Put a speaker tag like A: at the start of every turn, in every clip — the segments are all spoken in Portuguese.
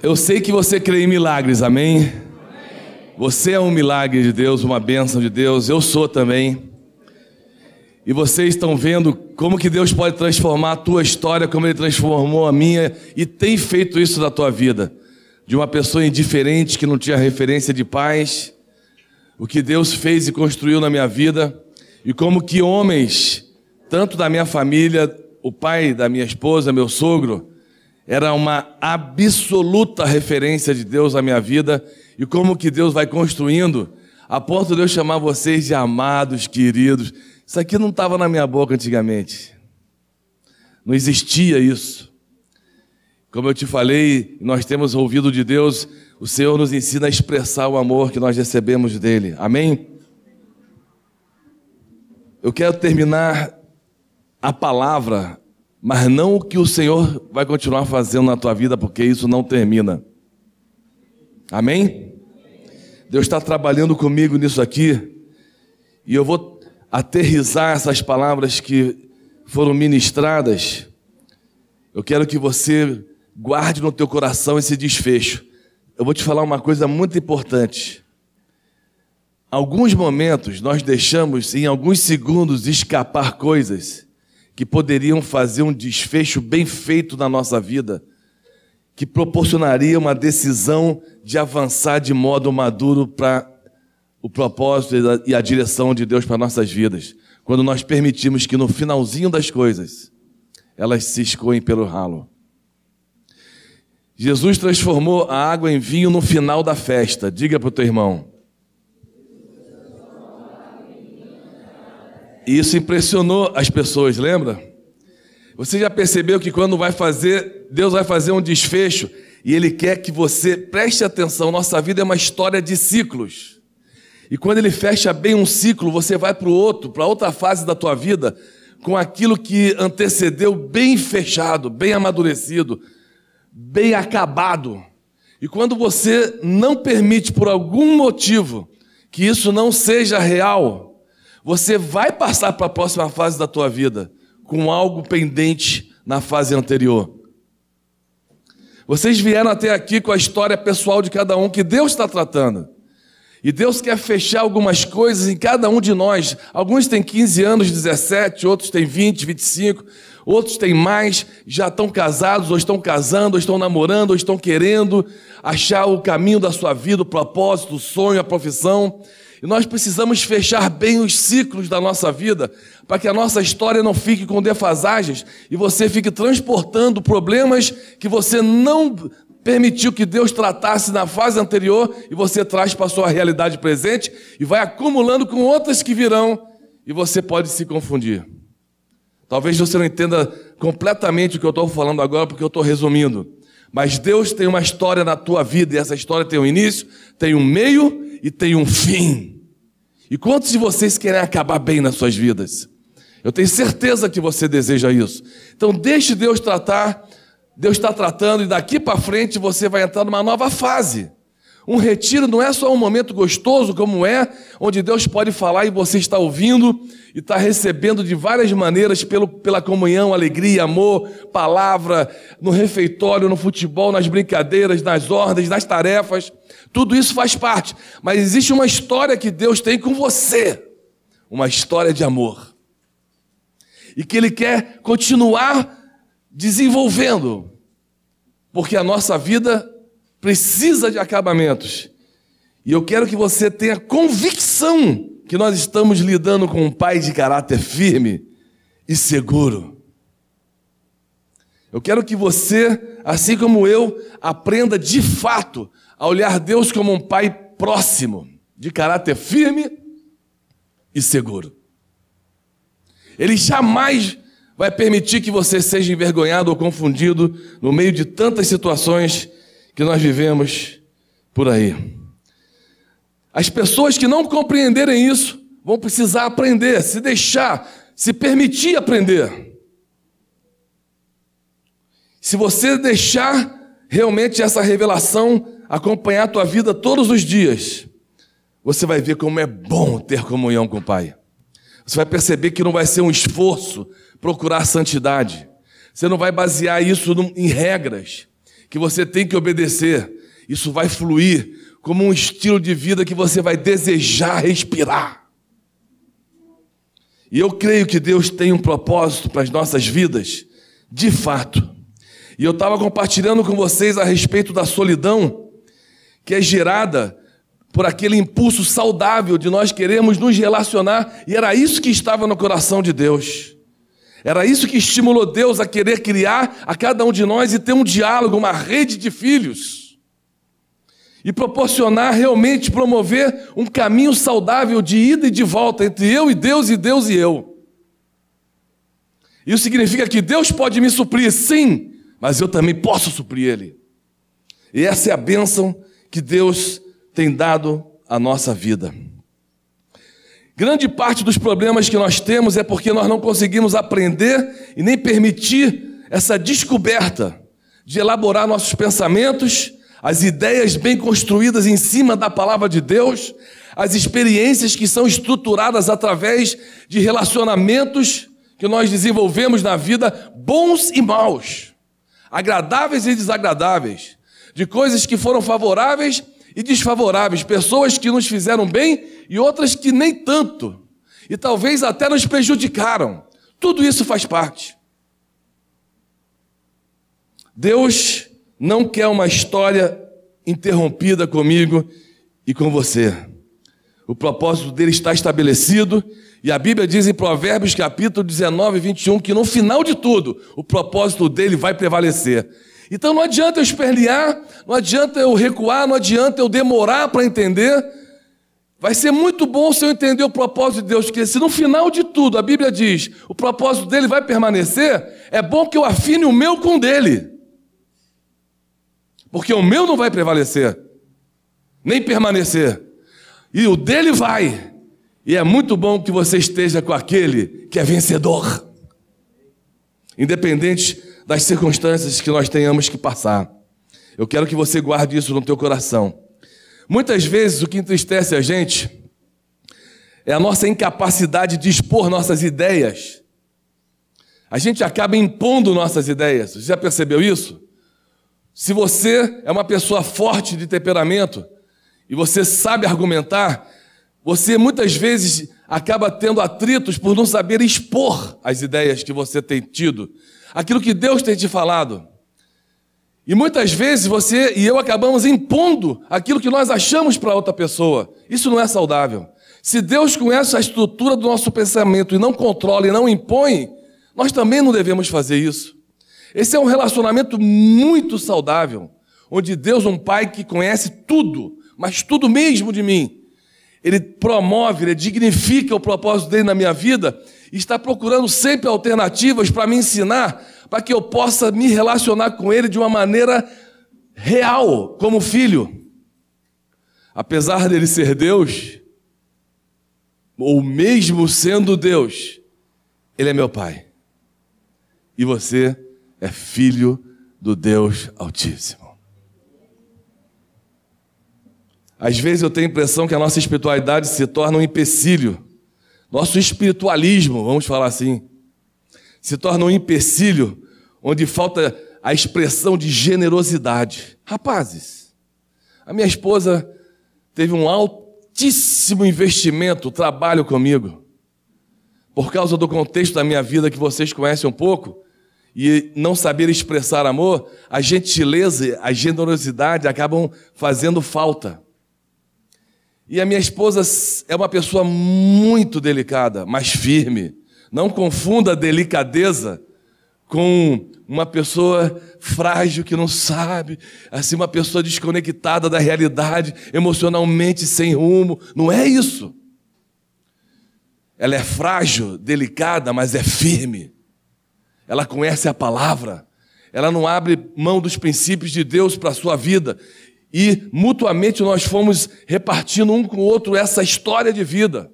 A: Eu sei que você crê em milagres, amém? Você é um milagre de Deus, uma bênção de Deus, eu sou também. E vocês estão vendo como que Deus pode transformar a tua história, como Ele transformou a minha e tem feito isso na tua vida. De uma pessoa indiferente que não tinha referência de paz, o que Deus fez e construiu na minha vida, e como que homens, tanto da minha família, o pai da minha esposa, meu sogro, era uma absoluta referência de Deus na minha vida e como que Deus vai construindo a ponto de eu chamar vocês de amados, queridos. Isso aqui não estava na minha boca antigamente. Não existia isso. Como eu te falei, nós temos ouvido de Deus, o Senhor nos ensina a expressar o amor que nós recebemos dele. Amém? Eu quero terminar a palavra mas não o que o Senhor vai continuar fazendo na tua vida, porque isso não termina. Amém? Deus está trabalhando comigo nisso aqui, e eu vou aterrizar essas palavras que foram ministradas. Eu quero que você guarde no teu coração esse desfecho. Eu vou te falar uma coisa muito importante. Alguns momentos nós deixamos em alguns segundos escapar coisas que poderiam fazer um desfecho bem feito na nossa vida, que proporcionaria uma decisão de avançar de modo maduro para o propósito e a direção de Deus para nossas vidas. Quando nós permitimos que no finalzinho das coisas elas se escoem pelo ralo. Jesus transformou a água em vinho no final da festa. Diga para o teu irmão. E isso impressionou as pessoas, lembra? Você já percebeu que quando vai fazer, Deus vai fazer um desfecho e Ele quer que você preste atenção. Nossa vida é uma história de ciclos. E quando Ele fecha bem um ciclo, você vai para o outro, para outra fase da tua vida, com aquilo que antecedeu bem fechado, bem amadurecido, bem acabado. E quando você não permite por algum motivo que isso não seja real, você vai passar para a próxima fase da tua vida com algo pendente na fase anterior. Vocês vieram até aqui com a história pessoal de cada um que Deus está tratando. E Deus quer fechar algumas coisas em cada um de nós. Alguns têm 15 anos, 17, outros têm 20, 25, outros têm mais, já estão casados, ou estão casando, ou estão namorando, ou estão querendo achar o caminho da sua vida, o propósito, o sonho, a profissão. E nós precisamos fechar bem os ciclos da nossa vida, para que a nossa história não fique com defasagens e você fique transportando problemas que você não permitiu que Deus tratasse na fase anterior e você traz para a sua realidade presente e vai acumulando com outras que virão e você pode se confundir. Talvez você não entenda completamente o que eu estou falando agora, porque eu estou resumindo. Mas Deus tem uma história na tua vida e essa história tem um início, tem um meio e tem um fim. E quantos de vocês querem acabar bem nas suas vidas? Eu tenho certeza que você deseja isso. Então deixe Deus tratar, Deus está tratando e daqui para frente você vai entrar numa nova fase. Um retiro não é só um momento gostoso, como é, onde Deus pode falar e você está ouvindo e está recebendo de várias maneiras pelo, pela comunhão, alegria, amor, palavra, no refeitório, no futebol, nas brincadeiras, nas ordens, nas tarefas. Tudo isso faz parte. Mas existe uma história que Deus tem com você uma história de amor. E que Ele quer continuar desenvolvendo, porque a nossa vida precisa de acabamentos. E eu quero que você tenha convicção que nós estamos lidando com um pai de caráter firme e seguro. Eu quero que você, assim como eu, aprenda de fato a olhar Deus como um pai próximo, de caráter firme e seguro. Ele jamais vai permitir que você seja envergonhado ou confundido no meio de tantas situações que nós vivemos por aí. As pessoas que não compreenderem isso vão precisar aprender, se deixar, se permitir aprender. Se você deixar realmente essa revelação acompanhar a tua vida todos os dias, você vai ver como é bom ter comunhão com o Pai. Você vai perceber que não vai ser um esforço procurar santidade. Você não vai basear isso em regras que você tem que obedecer. Isso vai fluir como um estilo de vida que você vai desejar respirar. E eu creio que Deus tem um propósito para as nossas vidas, de fato. E eu estava compartilhando com vocês a respeito da solidão que é gerada por aquele impulso saudável de nós queremos nos relacionar, e era isso que estava no coração de Deus. Era isso que estimulou Deus a querer criar a cada um de nós e ter um diálogo, uma rede de filhos. E proporcionar realmente promover um caminho saudável de ida e de volta entre eu e Deus e Deus e eu. Isso significa que Deus pode me suprir, sim, mas eu também posso suprir Ele. E essa é a bênção que Deus tem dado à nossa vida. Grande parte dos problemas que nós temos é porque nós não conseguimos aprender e nem permitir essa descoberta de elaborar nossos pensamentos, as ideias bem construídas em cima da palavra de Deus, as experiências que são estruturadas através de relacionamentos que nós desenvolvemos na vida, bons e maus, agradáveis e desagradáveis, de coisas que foram favoráveis e desfavoráveis, pessoas que nos fizeram bem e outras que nem tanto, e talvez até nos prejudicaram. Tudo isso faz parte. Deus não quer uma história interrompida comigo e com você. O propósito dele está estabelecido, e a Bíblia diz em Provérbios capítulo 19, 21, que no final de tudo, o propósito dele vai prevalecer. Então não adianta eu espernear, não adianta eu recuar, não adianta eu demorar para entender. Vai ser muito bom se eu entender o propósito de Deus, porque se no final de tudo a Bíblia diz o propósito dele vai permanecer, é bom que eu afine o meu com o dele. Porque o meu não vai prevalecer, nem permanecer. E o dele vai. E é muito bom que você esteja com aquele que é vencedor. Independente das circunstâncias que nós tenhamos que passar. Eu quero que você guarde isso no teu coração. Muitas vezes o que entristece a gente é a nossa incapacidade de expor nossas ideias. A gente acaba impondo nossas ideias. Você já percebeu isso? Se você é uma pessoa forte de temperamento e você sabe argumentar, você muitas vezes acaba tendo atritos por não saber expor as ideias que você tem tido aquilo que Deus tem te falado. E muitas vezes você e eu acabamos impondo aquilo que nós achamos para outra pessoa. Isso não é saudável. Se Deus conhece a estrutura do nosso pensamento e não controla e não impõe, nós também não devemos fazer isso. Esse é um relacionamento muito saudável, onde Deus, um Pai que conhece tudo, mas tudo mesmo de mim, ele promove, ele dignifica o propósito dele na minha vida está procurando sempre alternativas para me ensinar, para que eu possa me relacionar com ele de uma maneira real, como filho. Apesar dele ser Deus, ou mesmo sendo Deus, ele é meu pai. E você é filho do Deus Altíssimo. Às vezes eu tenho a impressão que a nossa espiritualidade se torna um empecilho. Nosso espiritualismo, vamos falar assim, se torna um empecilho onde falta a expressão de generosidade. Rapazes, a minha esposa teve um altíssimo investimento, trabalho comigo. Por causa do contexto da minha vida que vocês conhecem um pouco, e não saber expressar amor, a gentileza, a generosidade acabam fazendo falta. E a minha esposa é uma pessoa muito delicada, mas firme. Não confunda delicadeza com uma pessoa frágil que não sabe, assim, uma pessoa desconectada da realidade, emocionalmente sem rumo. Não é isso. Ela é frágil, delicada, mas é firme. Ela conhece a palavra. Ela não abre mão dos princípios de Deus para a sua vida e mutuamente nós fomos repartindo um com o outro essa história de vida.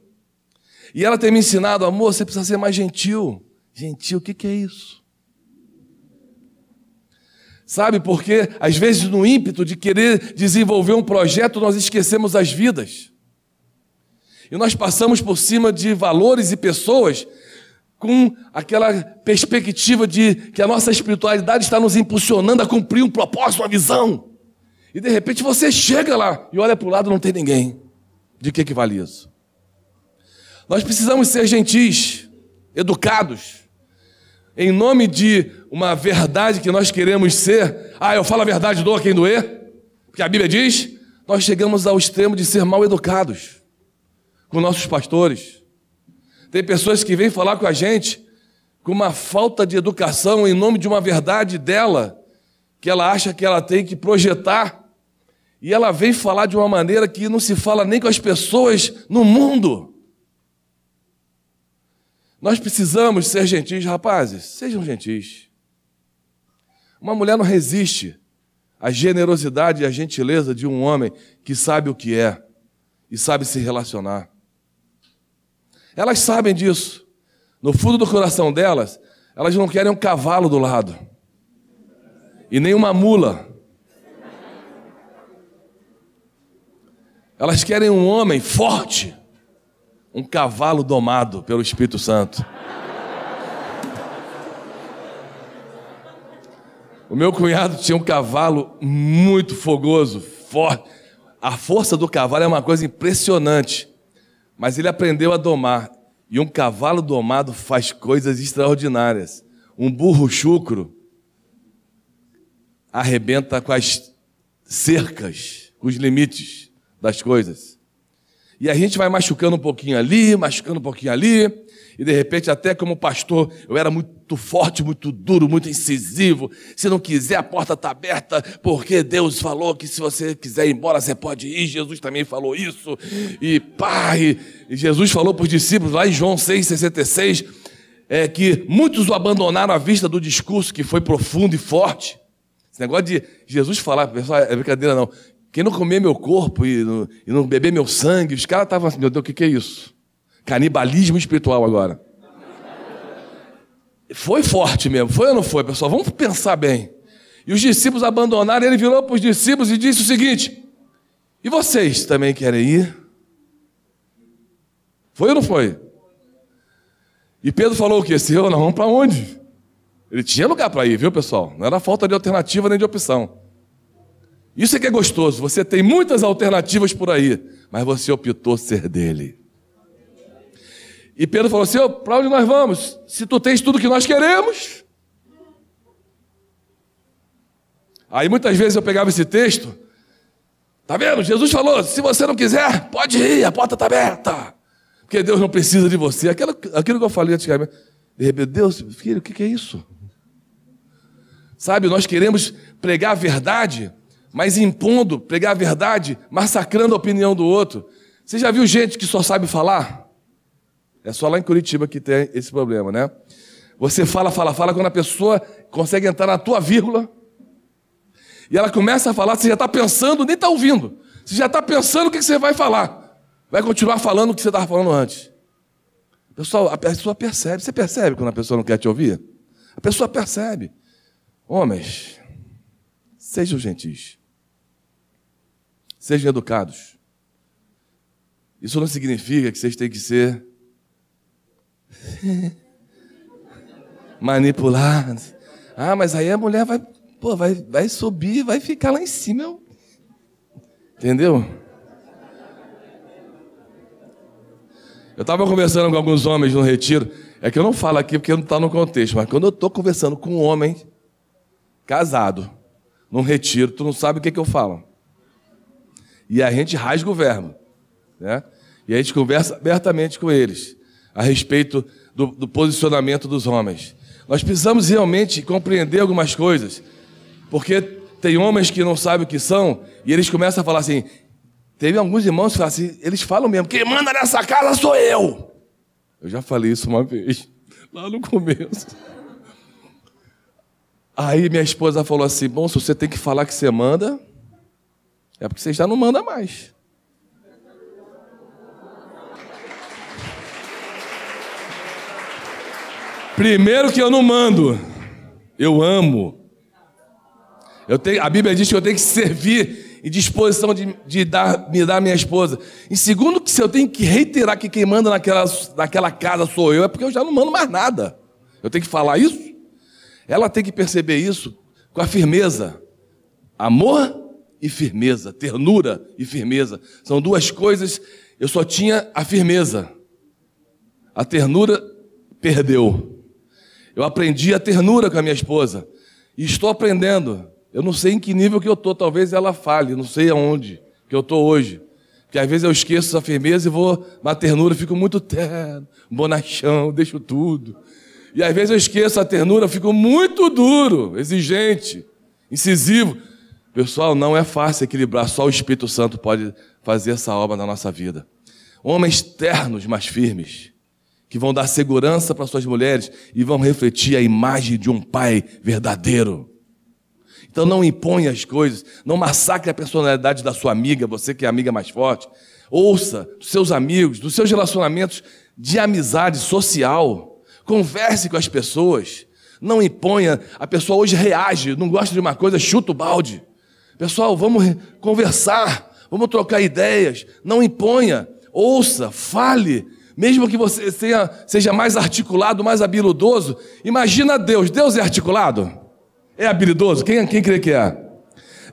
A: E ela tem me ensinado, amor, você precisa ser mais gentil. Gentil, o que, é isso? Sabe, porque às vezes no ímpeto de querer desenvolver um projeto, nós esquecemos as vidas. E nós passamos por cima de valores e pessoas com aquela perspectiva de que a nossa espiritualidade está nos impulsionando a cumprir um propósito, uma visão. E de repente você chega lá e olha para o lado não tem ninguém. De que, que vale isso? Nós precisamos ser gentis, educados, em nome de uma verdade que nós queremos ser. Ah, eu falo a verdade, dou a quem doer, porque a Bíblia diz. Nós chegamos ao extremo de ser mal educados com nossos pastores. Tem pessoas que vêm falar com a gente com uma falta de educação em nome de uma verdade dela, que ela acha que ela tem que projetar, e ela vem falar de uma maneira que não se fala nem com as pessoas no mundo. Nós precisamos ser gentis, rapazes, sejam gentis. Uma mulher não resiste à generosidade e à gentileza de um homem que sabe o que é e sabe se relacionar. Elas sabem disso. No fundo do coração delas, elas não querem um cavalo do lado e nem uma mula. Elas querem um homem forte um cavalo domado pelo Espírito Santo. O meu cunhado tinha um cavalo muito fogoso, forte. A força do cavalo é uma coisa impressionante, mas ele aprendeu a domar. E um cavalo domado faz coisas extraordinárias. Um burro chucro arrebenta com as cercas, com os limites das coisas. E a gente vai machucando um pouquinho ali, machucando um pouquinho ali, e de repente, até como pastor, eu era muito forte, muito duro, muito incisivo. Se não quiser, a porta está aberta, porque Deus falou que se você quiser ir embora, você pode ir. Jesus também falou isso. E pai, Jesus falou para os discípulos lá em João 6,66, é, que muitos o abandonaram à vista do discurso que foi profundo e forte. Esse negócio de Jesus falar, pessoal, é brincadeira não. Quem não comer meu corpo e não, e não beber meu sangue, os caras estavam assim, meu Deus, o que, que é isso? Canibalismo espiritual agora. Foi forte mesmo, foi ou não foi, pessoal? Vamos pensar bem. E os discípulos abandonaram, ele virou para os discípulos e disse o seguinte: E vocês também querem ir? Foi ou não foi? E Pedro falou o quê? Senhor, nós vamos para onde? Ele tinha lugar para ir, viu, pessoal? Não era falta de alternativa nem de opção. Isso é que é gostoso. Você tem muitas alternativas por aí, mas você optou ser dele. E Pedro falou assim: para onde nós vamos? Se tu tens tudo que nós queremos. Aí muitas vezes eu pegava esse texto, tá vendo? Jesus falou: se você não quiser, pode ir, a porta está aberta. Porque Deus não precisa de você. Aquilo, aquilo que eu falei antigamente. De repente, Deus, filho, o que é isso? Sabe, nós queremos pregar a verdade mas impondo, pregar a verdade, massacrando a opinião do outro. Você já viu gente que só sabe falar? É só lá em Curitiba que tem esse problema, né? Você fala, fala, fala, quando a pessoa consegue entrar na tua vírgula, e ela começa a falar, você já está pensando, nem está ouvindo. Você já está pensando o que você vai falar. Vai continuar falando o que você estava falando antes. Pessoal, a pessoa percebe. Você percebe quando a pessoa não quer te ouvir? A pessoa percebe. Homens, sejam gentis. Sejam educados. Isso não significa que vocês têm que ser manipulados. Ah, mas aí a mulher vai, pô, vai, vai subir, vai ficar lá em cima. Eu... Entendeu? Eu estava conversando com alguns homens no retiro. É que eu não falo aqui porque não está no contexto, mas quando eu estou conversando com um homem casado, num retiro, tu não sabe o que, que eu falo. E a gente rasga o verbo. Né? E a gente conversa abertamente com eles a respeito do, do posicionamento dos homens. Nós precisamos realmente compreender algumas coisas, porque tem homens que não sabem o que são e eles começam a falar assim. Teve alguns irmãos que falam assim, eles falam mesmo: quem manda nessa casa sou eu. Eu já falei isso uma vez, lá no começo. Aí minha esposa falou assim: bom, se você tem que falar que você manda, é porque você já não manda mais. Primeiro que eu não mando, eu amo. Eu tenho, a Bíblia diz que eu tenho que servir em disposição de, de dar, me dar minha esposa. Em segundo, que se eu tenho que reiterar que quem manda naquela, naquela casa sou eu, é porque eu já não mando mais nada. Eu tenho que falar isso? Ela tem que perceber isso com a firmeza. Amor e firmeza, ternura e firmeza. São duas coisas. Eu só tinha a firmeza. A ternura perdeu. Eu aprendi a ternura com a minha esposa. E estou aprendendo. Eu não sei em que nível que eu estou, talvez ela fale, não sei aonde que eu estou hoje. Porque às vezes eu esqueço a firmeza e vou na ternura, fico muito terno, bonachão, deixo tudo. E às vezes eu esqueço a ternura, fico muito duro, exigente, incisivo. Pessoal, não é fácil equilibrar, só o Espírito Santo pode fazer essa obra na nossa vida. Homens ternos, mas firmes, que vão dar segurança para suas mulheres e vão refletir a imagem de um pai verdadeiro. Então não imponha as coisas, não massacre a personalidade da sua amiga, você que é a amiga mais forte. Ouça dos seus amigos, dos seus relacionamentos de amizade social. Converse com as pessoas. Não imponha. A pessoa hoje reage, não gosta de uma coisa, chuta o balde. Pessoal, vamos conversar, vamos trocar ideias. Não imponha. Ouça, fale. Mesmo que você seja, seja mais articulado, mais habilidoso. Imagina Deus. Deus é articulado? É habilidoso? Quem, quem crê que é?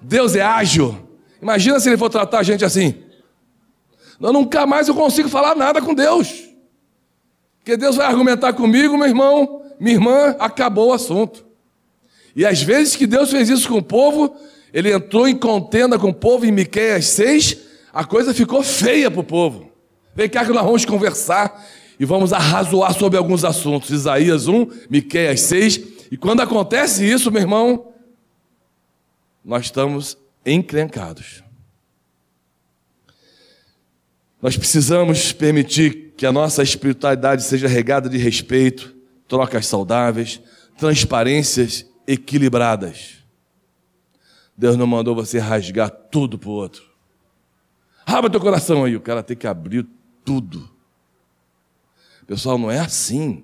A: Deus é ágil. Imagina se ele for tratar a gente assim. Eu nunca mais eu consigo falar nada com Deus. Porque Deus vai argumentar comigo, meu irmão, minha irmã, acabou o assunto. E às vezes que Deus fez isso com o povo, ele entrou em contenda com o povo em Miqueias 6, a coisa ficou feia para o povo. Vem cá que nós vamos conversar e vamos arrazoar sobre alguns assuntos. Isaías 1, Miqueias 6. E quando acontece isso, meu irmão, nós estamos encrencados. Nós precisamos permitir que a nossa espiritualidade seja regada de respeito, trocas saudáveis, transparências equilibradas. Deus não mandou você rasgar tudo para o outro. Abra teu coração aí, o cara tem que abrir tudo. Pessoal, não é assim.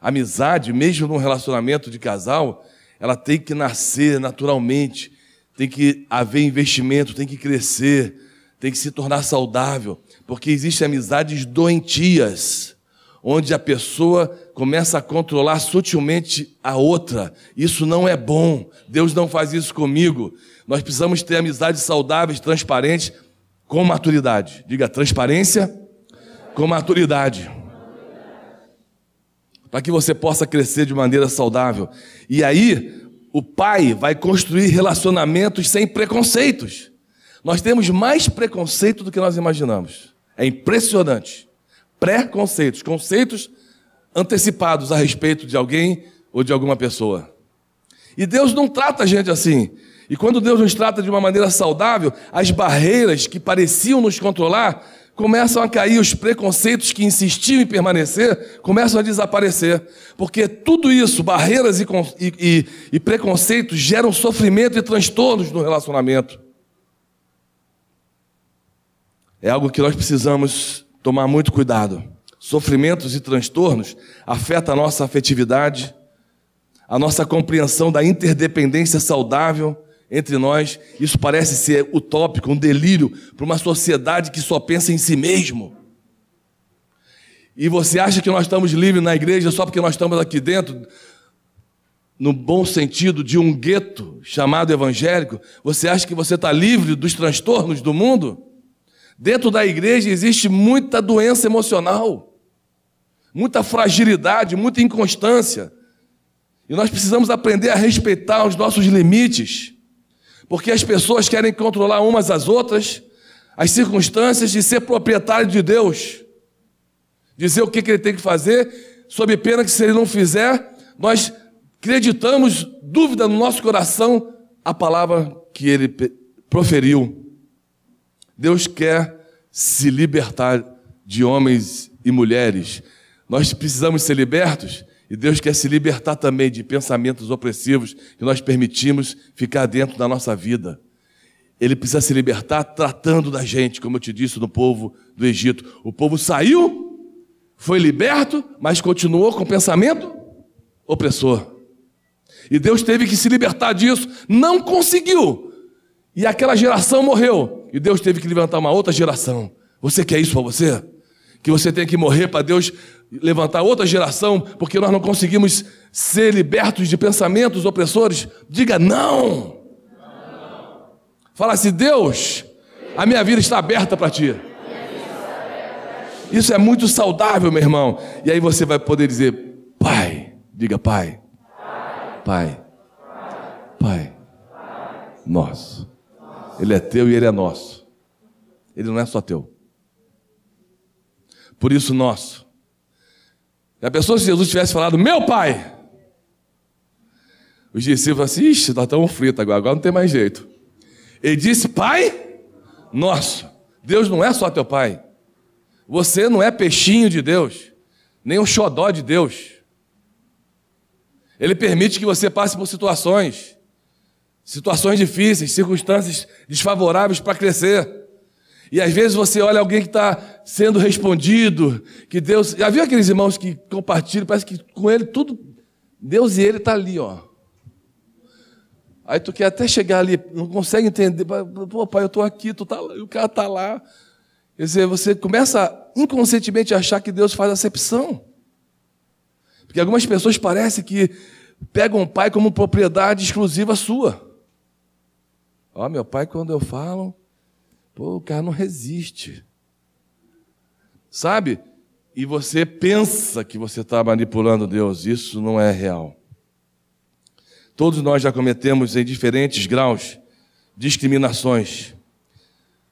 A: Amizade, mesmo num relacionamento de casal, ela tem que nascer naturalmente, tem que haver investimento, tem que crescer tem que se tornar saudável, porque existem amizades doentias, onde a pessoa começa a controlar sutilmente a outra. Isso não é bom. Deus não faz isso comigo. Nós precisamos ter amizades saudáveis, transparentes, com maturidade. Diga transparência com maturidade. Para que você possa crescer de maneira saudável. E aí, o pai vai construir relacionamentos sem preconceitos. Nós temos mais preconceito do que nós imaginamos. É impressionante. Preconceitos, conceitos antecipados a respeito de alguém ou de alguma pessoa. E Deus não trata a gente assim. E quando Deus nos trata de uma maneira saudável, as barreiras que pareciam nos controlar começam a cair, os preconceitos que insistiam em permanecer começam a desaparecer. Porque tudo isso, barreiras e, e, e preconceitos, geram sofrimento e transtornos no relacionamento. É algo que nós precisamos tomar muito cuidado. Sofrimentos e transtornos afetam a nossa afetividade, a nossa compreensão da interdependência saudável entre nós. Isso parece ser utópico, um delírio para uma sociedade que só pensa em si mesmo. E você acha que nós estamos livres na igreja só porque nós estamos aqui dentro, no bom sentido de um gueto chamado evangélico? Você acha que você está livre dos transtornos do mundo? Dentro da igreja existe muita doença emocional, muita fragilidade, muita inconstância. E nós precisamos aprender a respeitar os nossos limites, porque as pessoas querem controlar umas às outras, as circunstâncias de ser proprietário de Deus, dizer o que ele tem que fazer, sob pena que se ele não fizer, nós acreditamos, dúvida no nosso coração, a palavra que ele proferiu. Deus quer se libertar de homens e mulheres. Nós precisamos ser libertos e Deus quer se libertar também de pensamentos opressivos que nós permitimos ficar dentro da nossa vida. Ele precisa se libertar tratando da gente, como eu te disse, do povo do Egito. O povo saiu, foi liberto, mas continuou com pensamento opressor. E Deus teve que se libertar disso. Não conseguiu. E aquela geração morreu. E Deus teve que levantar uma outra geração. Você quer isso para você? Que você tem que morrer para Deus levantar outra geração, porque nós não conseguimos ser libertos de pensamentos opressores? Diga não. Fala assim: Deus, a minha vida está aberta para ti. Isso é muito saudável, meu irmão. E aí você vai poder dizer: Pai, diga Pai. Pai. Pai. Nosso. Ele é teu e ele é nosso. Ele não é só teu. Por isso, nosso. E a pessoa, se Jesus tivesse falado, meu pai, os discípulos assim, ixi, nós estamos fritos agora, agora não tem mais jeito. Ele disse, pai, nosso. Deus não é só teu pai. Você não é peixinho de Deus, nem um xodó de Deus. Ele permite que você passe por situações, situações difíceis, circunstâncias desfavoráveis para crescer. E às vezes você olha alguém que está sendo respondido, que Deus. Já viu aqueles irmãos que compartilham, parece que com ele tudo. Deus e ele está ali, ó. Aí tu quer até chegar ali, não consegue entender. Pô, pai, eu estou aqui, tu tá o cara está lá. Quer dizer, você começa inconscientemente a achar que Deus faz acepção. Porque algumas pessoas parecem que pegam o pai como propriedade exclusiva sua. Ó, meu pai, quando eu falo, Pô, o cara não resiste. Sabe? E você pensa que você está manipulando Deus. Isso não é real. Todos nós já cometemos em diferentes graus discriminações.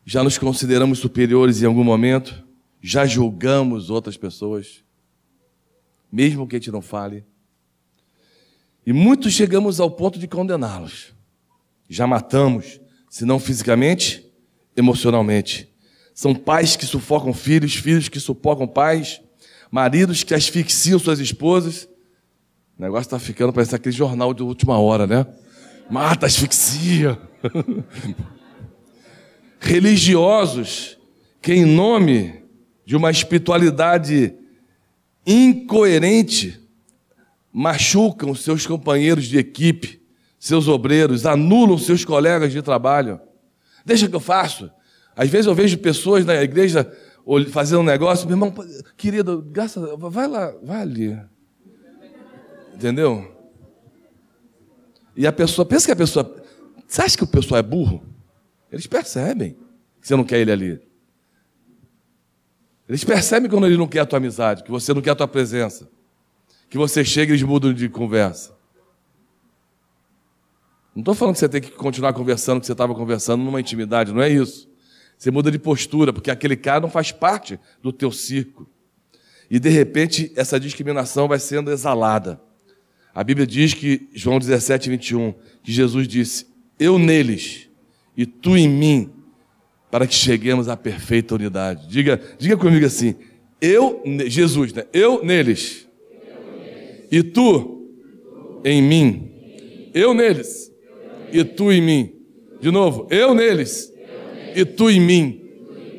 A: Já nos consideramos superiores em algum momento. Já julgamos outras pessoas. Mesmo que a gente não fale. E muitos chegamos ao ponto de condená-los. Já matamos, se não fisicamente, emocionalmente. São pais que sufocam filhos, filhos que sufocam pais, maridos que asfixiam suas esposas. O negócio está ficando parecendo aquele jornal de última hora, né? Mata, asfixia. Religiosos que, em nome de uma espiritualidade incoerente, machucam seus companheiros de equipe, seus obreiros, anulam seus colegas de trabalho. Deixa que eu faço. Às vezes eu vejo pessoas na igreja fazendo um negócio, meu irmão, querido, gasta, vai lá, vai ali. Entendeu? E a pessoa, pensa que a pessoa, você acha que o pessoal é burro? Eles percebem que você não quer ele ali. Eles percebem quando ele não quer a tua amizade, que você não quer a tua presença. Que você chega e eles mudam de conversa. Não estou falando que você tem que continuar conversando, que você estava conversando numa intimidade, não é isso. Você muda de postura, porque aquele cara não faz parte do teu círculo. E de repente essa discriminação vai sendo exalada. A Bíblia diz que, João 17, 21, que Jesus disse: Eu neles e tu em mim, para que cheguemos à perfeita unidade. Diga, diga comigo assim: Eu, Jesus, né? Eu neles. e tu em mim, eu neles e tu em mim. De novo, eu neles e tu em mim.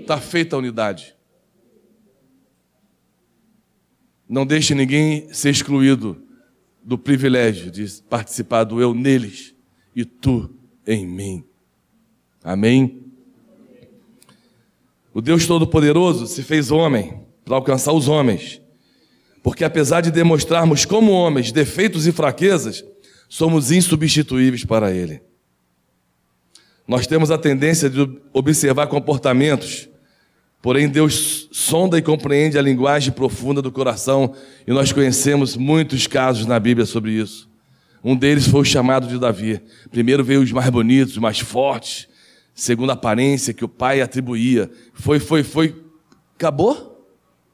A: Está feita a unidade. Não deixe ninguém ser excluído do privilégio de participar do eu neles e tu em mim. Amém? O Deus Todo-Poderoso se fez homem para alcançar os homens. Porque apesar de demonstrarmos como homens defeitos e fraquezas, somos insubstituíveis para Ele. Nós temos a tendência de observar comportamentos, porém Deus sonda e compreende a linguagem profunda do coração, e nós conhecemos muitos casos na Bíblia sobre isso. Um deles foi o chamado de Davi. Primeiro veio os mais bonitos, os mais fortes, segundo a aparência que o pai atribuía. Foi, foi, foi. Acabou?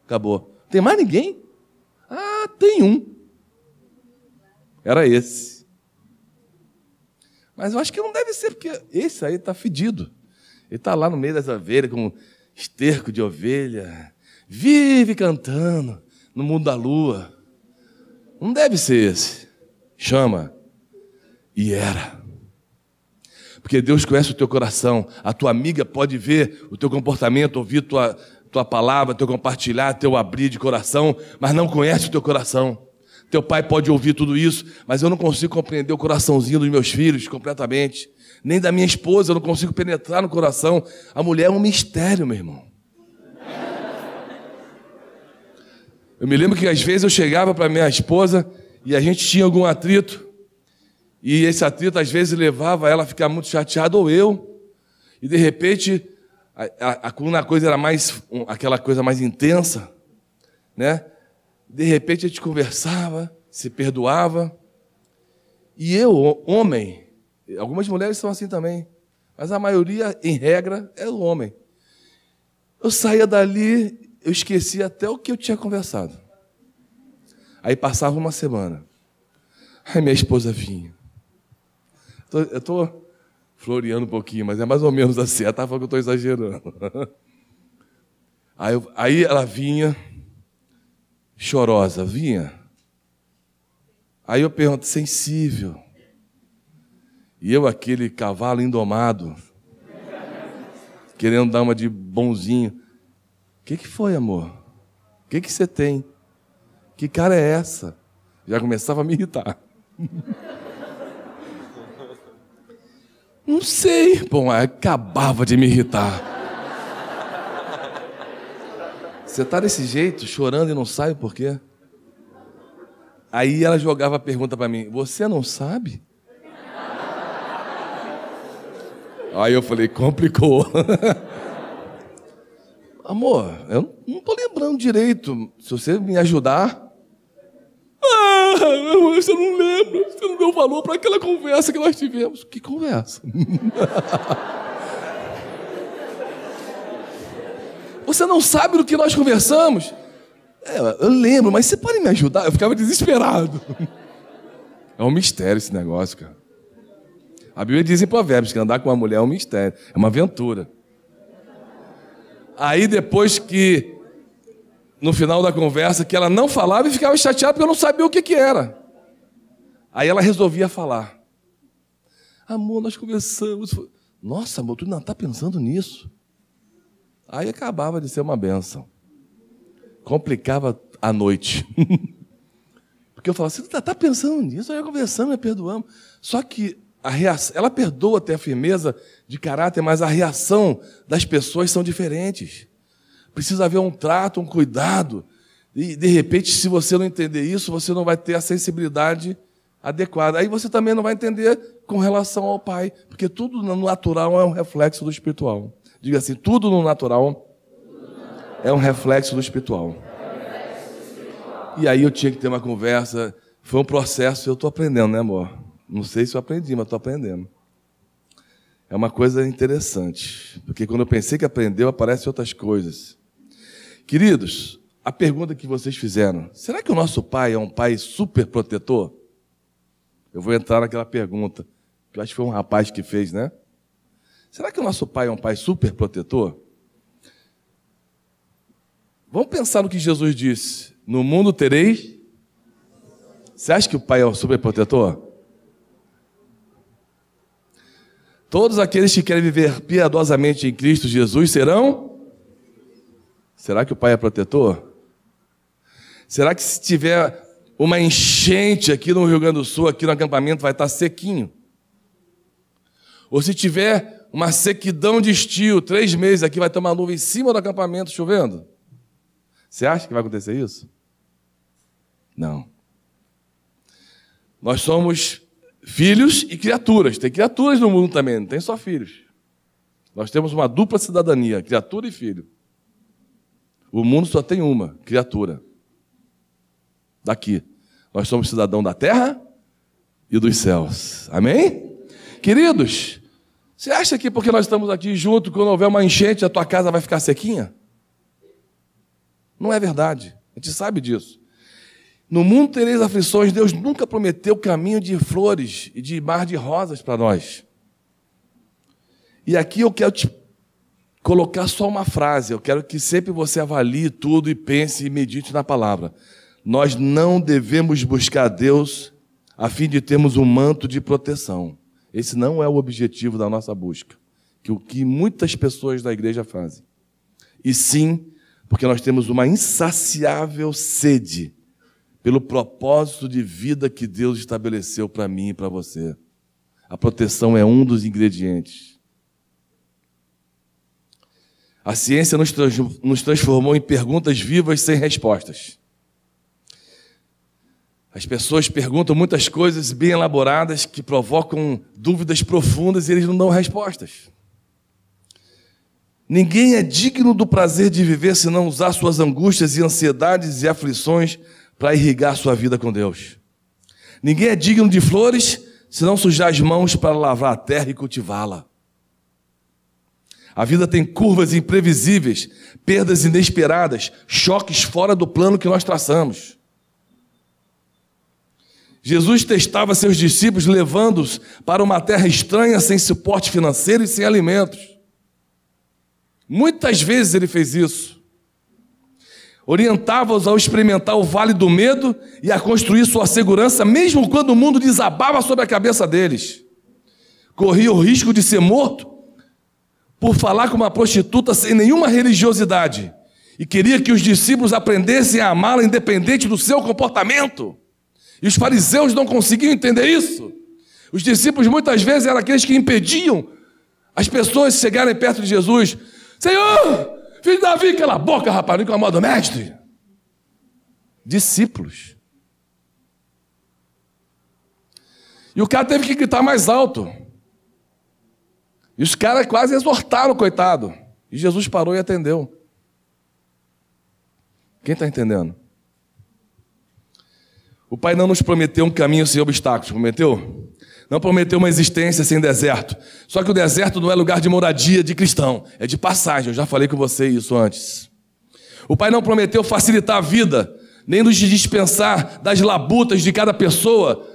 A: Acabou. Tem mais ninguém? Ah, tem um. Era esse. Mas eu acho que não deve ser, porque esse aí está fedido. Ele está lá no meio das ovelhas, com esterco de ovelha, vive cantando no mundo da lua. Não deve ser esse. Chama. E era. Porque Deus conhece o teu coração. A tua amiga pode ver o teu comportamento, ouvir tua, tua palavra, teu compartilhar, teu abrir de coração, mas não conhece o teu coração Teu pai pode ouvir tudo isso, mas eu não consigo compreender o coraçãozinho dos meus filhos completamente. Nem da minha esposa, eu não consigo penetrar no coração. A mulher é um mistério, meu irmão. Eu me lembro que às vezes eu chegava para minha esposa e a gente tinha algum atrito. E esse atrito às vezes levava ela a ficar muito chateada, ou eu. E de repente, a, a, a, quando a coisa era mais, aquela coisa mais intensa, né? De repente a gente conversava, se perdoava. E eu, homem, algumas mulheres são assim também, mas a maioria, em regra, é o homem. Eu saía dali, eu esquecia até o que eu tinha conversado. Aí passava uma semana. Aí minha esposa vinha. Eu estou floreando um pouquinho, mas é mais ou menos assim. Ela tá falando que eu estou exagerando. Aí, eu, aí ela vinha, chorosa, vinha. Aí eu pergunto, sensível. E eu, aquele cavalo indomado, querendo dar uma de bonzinho. O que, que foi, amor? O que, que você tem? Que cara é essa? Já começava a me irritar. Não sei. Bom, acabava de me irritar. Você está desse jeito, chorando e não sabe por quê? Aí ela jogava a pergunta para mim: Você não sabe? Aí eu falei: Complicou. Amor, eu não estou lembrando direito. Se você me ajudar. Ah, você não lembra. Você não deu valor para aquela conversa que nós tivemos. Que conversa? Você não sabe do que nós conversamos? É, eu lembro, mas você pode me ajudar? Eu ficava desesperado. É um mistério esse negócio, cara. A Bíblia diz em Provérbios que andar com uma mulher é um mistério, é uma aventura. Aí depois que, no final da conversa, que ela não falava e ficava chateada porque eu não sabia o que, que era. Aí ela resolvia falar. Amor, nós conversamos. Nossa, amor, tu não está pensando nisso? Aí acabava de ser uma benção. Complicava a noite. Porque eu falava, você está tá pensando nisso, nós já conversamos, nós perdoamos. Só que a reação, ela perdoa até a firmeza de caráter, mas a reação das pessoas são diferentes. Precisa haver um trato, um cuidado. E, de repente, se você não entender isso, você não vai ter a sensibilidade adequada. Aí você também não vai entender com relação ao Pai, porque tudo no natural é um reflexo do espiritual. Diga assim: tudo no natural é um reflexo do espiritual. E aí eu tinha que ter uma conversa. Foi um processo, eu estou aprendendo, né, amor? Não sei se eu aprendi, mas estou aprendendo. É uma coisa interessante, porque quando eu pensei que aprendeu, aparecem outras coisas. Queridos, a pergunta que vocês fizeram: será que o nosso pai é um pai super protetor? Eu vou entrar naquela pergunta, que eu acho que foi um rapaz que fez, né? Será que o nosso pai é um pai super protetor? Vamos pensar no que Jesus disse: No mundo tereis. Você acha que o pai é um super protetor? Todos aqueles que querem viver piedosamente em Cristo Jesus serão? Será que o pai é protetor? Será que se tiver uma enchente aqui no Rio Grande do Sul, aqui no acampamento, vai estar sequinho? Ou se tiver uma sequidão de estio, três meses aqui vai ter uma nuvem em cima do acampamento chovendo. Você acha que vai acontecer isso? Não. Nós somos filhos e criaturas. Tem criaturas no mundo também, não tem só filhos. Nós temos uma dupla cidadania, criatura e filho. O mundo só tem uma, criatura. Daqui. Nós somos cidadão da terra e dos céus. Amém? Queridos, você acha que porque nós estamos aqui juntos, quando houver uma enchente, a tua casa vai ficar sequinha? Não é verdade. A gente sabe disso. No mundo tereis aflições, Deus nunca prometeu caminho de flores e de mar de rosas para nós. E aqui eu quero te colocar só uma frase, eu quero que sempre você avalie tudo e pense e medite na palavra. Nós não devemos buscar Deus a fim de termos um manto de proteção. Esse não é o objetivo da nossa busca, que o que muitas pessoas da igreja fazem. E sim, porque nós temos uma insaciável sede pelo propósito de vida que Deus estabeleceu para mim e para você. A proteção é um dos ingredientes. A ciência nos, nos transformou em perguntas vivas sem respostas. As pessoas perguntam muitas coisas bem elaboradas que provocam dúvidas profundas e eles não dão respostas. Ninguém é digno do prazer de viver se não usar suas angústias e ansiedades e aflições para irrigar sua vida com Deus. Ninguém é digno de flores se não sujar as mãos para lavar a terra e cultivá-la. A vida tem curvas imprevisíveis, perdas inesperadas, choques fora do plano que nós traçamos. Jesus testava seus discípulos, levando-os para uma terra estranha, sem suporte financeiro e sem alimentos. Muitas vezes ele fez isso. Orientava-os ao experimentar o vale do medo e a construir sua segurança, mesmo quando o mundo desabava sobre a cabeça deles. Corria o risco de ser morto por falar com uma prostituta sem nenhuma religiosidade e queria que os discípulos aprendessem a amá-la independente do seu comportamento. E os fariseus não conseguiam entender isso. Os discípulos muitas vezes eram aqueles que impediam as pessoas chegarem perto de Jesus. Senhor, filho de Davi, cala a boca, rapaz, não incomoda o mestre. Discípulos. E o cara teve que gritar mais alto. E os caras quase exortaram coitado. E Jesus parou e atendeu. Quem está entendendo? O Pai não nos prometeu um caminho sem obstáculos, prometeu? Não prometeu uma existência sem deserto. Só que o deserto não é lugar de moradia de cristão, é de passagem. Eu já falei com você isso antes. O Pai não prometeu facilitar a vida, nem nos dispensar das labutas de cada pessoa,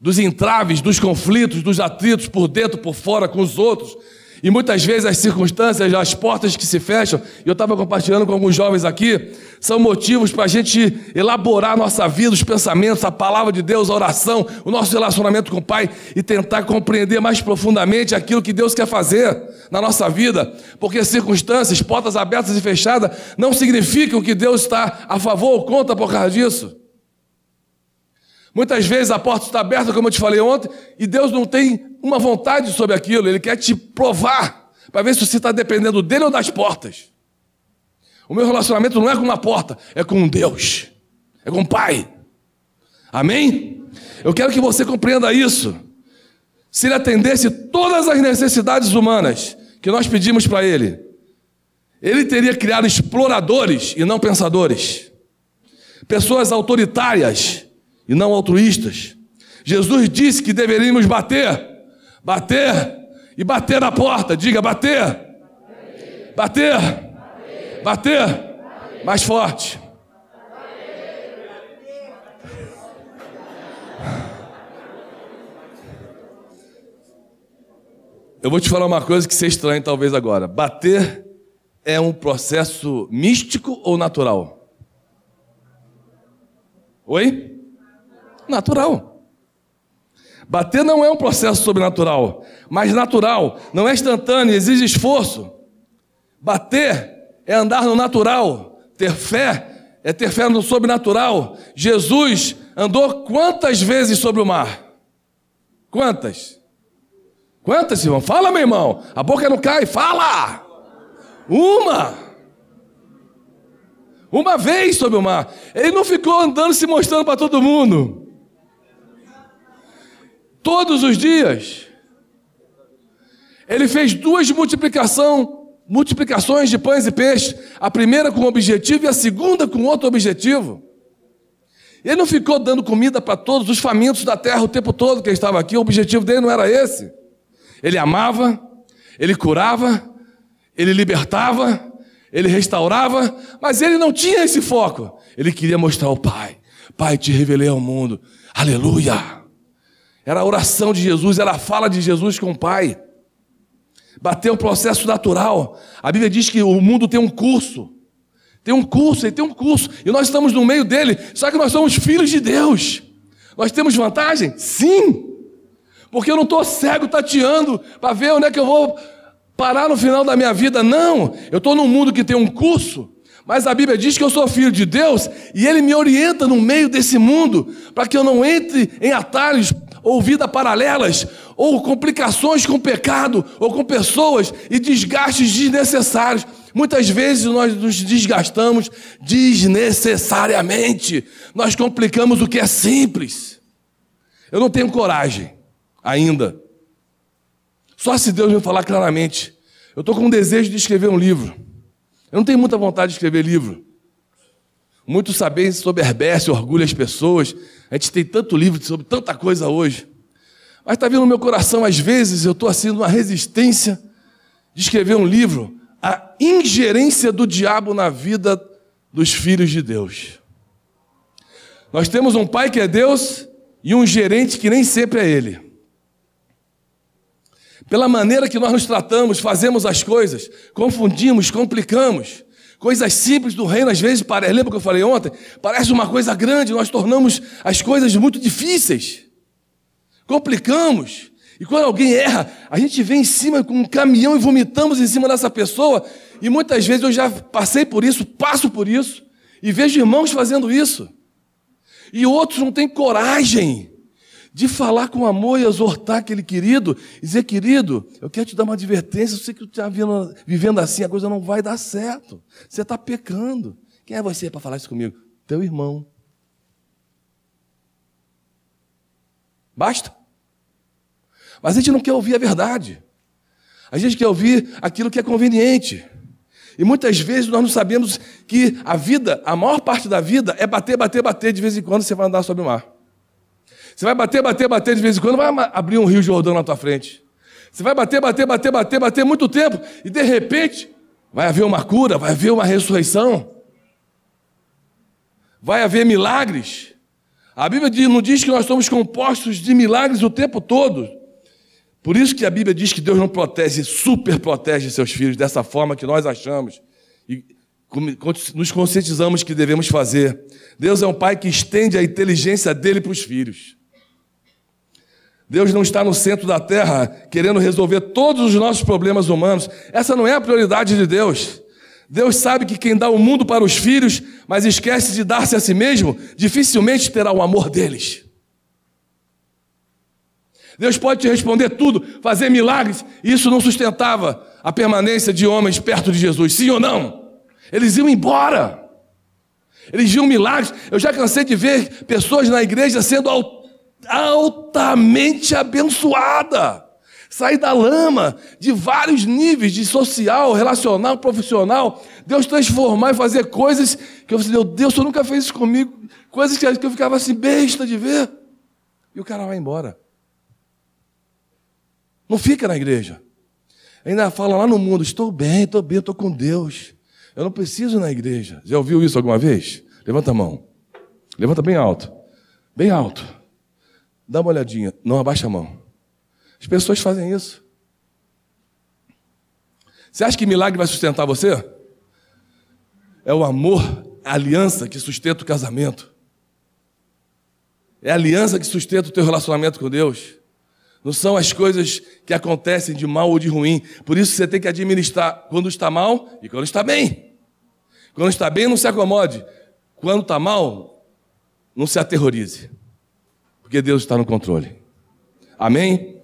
A: dos entraves, dos conflitos, dos atritos por dentro, por fora com os outros. E muitas vezes as circunstâncias, as portas que se fecham, e eu estava compartilhando com alguns jovens aqui, são motivos para a gente elaborar a nossa vida, os pensamentos, a palavra de Deus, a oração, o nosso relacionamento com o Pai e tentar compreender mais profundamente aquilo que Deus quer fazer na nossa vida. Porque circunstâncias, portas abertas e fechadas, não significam que Deus está a favor ou contra por causa disso. Muitas vezes a porta está aberta, como eu te falei ontem, e Deus não tem uma vontade sobre aquilo, Ele quer te provar, para ver se você está dependendo dele ou das portas. O meu relacionamento não é com uma porta, é com Deus, é com o Pai. Amém? Eu quero que você compreenda isso. Se Ele atendesse todas as necessidades humanas que nós pedimos para Ele, Ele teria criado exploradores e não pensadores, pessoas autoritárias e não altruístas. Jesus disse que deveríamos bater, bater e bater na porta. Diga bater, bater, bater, mais forte. Eu vou te falar uma coisa que você estranha talvez agora. Bater é um processo místico ou natural? Oi? Natural. Bater não é um processo sobrenatural, mas natural, não é instantâneo, exige esforço. Bater é andar no natural, ter fé é ter fé no sobrenatural. Jesus andou quantas vezes sobre o mar? Quantas? Quantas, irmão? Fala, meu irmão. A boca não cai, fala! Uma! Uma vez sobre o mar. Ele não ficou andando se mostrando para todo mundo todos os dias. Ele fez duas multiplicação, multiplicações de pães e peixes, a primeira com um objetivo e a segunda com outro objetivo. Ele não ficou dando comida para todos os famintos da terra o tempo todo que ele estava aqui, o objetivo dele não era esse. Ele amava, ele curava, ele libertava, ele restaurava, mas ele não tinha esse foco. Ele queria mostrar ao Pai: Pai, te revelei ao mundo. Aleluia! Era a oração de Jesus, era a fala de Jesus com o Pai. Bater um processo natural. A Bíblia diz que o mundo tem um curso. Tem um curso, ele tem um curso. E nós estamos no meio dele. Só que nós somos filhos de Deus. Nós temos vantagem? Sim. Porque eu não estou cego tateando para ver onde é que eu vou parar no final da minha vida. Não. Eu estou num mundo que tem um curso. Mas a Bíblia diz que eu sou filho de Deus e Ele me orienta no meio desse mundo para que eu não entre em atalhos ou vidas paralelas, ou complicações com pecado, ou com pessoas e desgastes desnecessários. Muitas vezes nós nos desgastamos desnecessariamente, nós complicamos o que é simples. Eu não tenho coragem ainda. Só se Deus me falar claramente. Eu estou com um desejo de escrever um livro. Eu não tenho muita vontade de escrever livro. Muitos sabem sobre Herbécio, orgulha as pessoas. A gente tem tanto livro sobre tanta coisa hoje. Mas está vindo no meu coração, às vezes, eu estou assim numa resistência de escrever um livro, a ingerência do diabo na vida dos filhos de Deus. Nós temos um pai que é Deus e um gerente que nem sempre é ele. Pela maneira que nós nos tratamos, fazemos as coisas, confundimos, complicamos. Coisas simples do reino, às vezes, parece, lembra que eu falei ontem? Parece uma coisa grande, nós tornamos as coisas muito difíceis. Complicamos. E quando alguém erra, a gente vem em cima com um caminhão e vomitamos em cima dessa pessoa. E muitas vezes eu já passei por isso, passo por isso, e vejo irmãos fazendo isso. E outros não têm coragem de falar com amor e exortar aquele querido, e dizer, querido, eu quero te dar uma advertência, eu sei que tu está vivendo assim, a coisa não vai dar certo. Você está pecando. Quem é você para falar isso comigo? Teu irmão. Basta. Mas a gente não quer ouvir a verdade. A gente quer ouvir aquilo que é conveniente. E muitas vezes nós não sabemos que a vida, a maior parte da vida, é bater, bater, bater, de vez em quando você vai andar sobre o mar. Você vai bater, bater, bater de vez em quando, vai abrir um rio Jordão na tua frente. Você vai bater, bater, bater, bater, bater muito tempo, e de repente vai haver uma cura, vai haver uma ressurreição, vai haver milagres. A Bíblia não diz que nós somos compostos de milagres o tempo todo. Por isso que a Bíblia diz que Deus não protege, super protege seus filhos dessa forma que nós achamos. E nos conscientizamos que devemos fazer. Deus é um pai que estende a inteligência dele para os filhos. Deus não está no centro da terra querendo resolver todos os nossos problemas humanos. Essa não é a prioridade de Deus. Deus sabe que quem dá o mundo para os filhos, mas esquece de dar-se a si mesmo, dificilmente terá o amor deles. Deus pode te responder tudo, fazer milagres, e isso não sustentava a permanência de homens perto de Jesus, sim ou não? Eles iam embora. Eles viam milagres. Eu já cansei de ver pessoas na igreja sendo altamente abençoada. Sair da lama de vários níveis de social, relacional, profissional. Deus transformar e fazer coisas que eu falei, meu Deus, você nunca fez isso comigo. Coisas que eu ficava assim, besta de ver. E o cara vai embora. Não fica na igreja. Ainda fala lá no mundo: estou bem, estou bem, estou com Deus. Eu não preciso ir na igreja. Já ouviu isso alguma vez? Levanta a mão. Levanta bem alto. Bem alto. Dá uma olhadinha, não abaixa a mão. As pessoas fazem isso. Você acha que milagre vai sustentar você? É o amor, a aliança que sustenta o casamento. É a aliança que sustenta o teu relacionamento com Deus. Não são as coisas que acontecem de mal ou de ruim. Por isso você tem que administrar quando está mal e quando está bem. Quando está bem, não se acomode. Quando está mal, não se aterrorize porque Deus está no controle. Amém?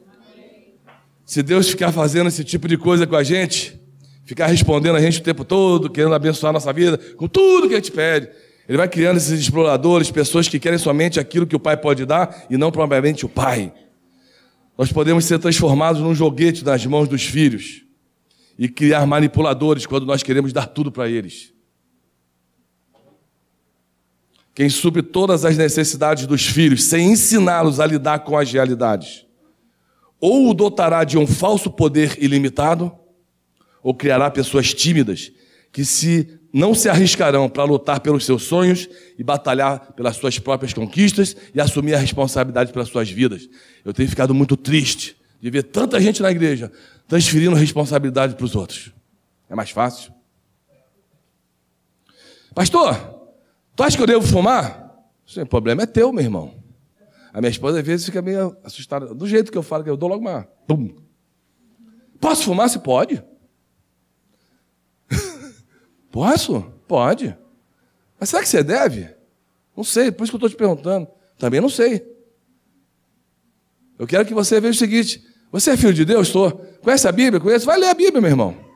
A: Se Deus ficar fazendo esse tipo de coisa com a gente, ficar respondendo a gente o tempo todo, querendo abençoar a nossa vida, com tudo que a gente pede, Ele vai criando esses exploradores, pessoas que querem somente aquilo que o Pai pode dar e não propriamente o Pai. Nós podemos ser transformados num joguete nas mãos dos filhos e criar manipuladores quando nós queremos dar tudo para eles quem supre todas as necessidades dos filhos, sem ensiná-los a lidar com as realidades. Ou o dotará de um falso poder ilimitado, ou criará pessoas tímidas que se não se arriscarão para lutar pelos seus sonhos e batalhar pelas suas próprias conquistas e assumir a responsabilidade pelas suas vidas. Eu tenho ficado muito triste de ver tanta gente na igreja transferindo responsabilidade para os outros. É mais fácil. Pastor, Tu acha que eu devo fumar? O problema é teu, meu irmão. A minha esposa às vezes fica meio assustada. Do jeito que eu falo, que eu dou logo uma. Pum. Posso fumar? Se pode. Posso? Pode. Mas será que você deve? Não sei, por isso que eu estou te perguntando. Também não sei. Eu quero que você veja o seguinte: você é filho de Deus? Estou. Conhece a Bíblia? Conhece? Vai ler a Bíblia, meu irmão.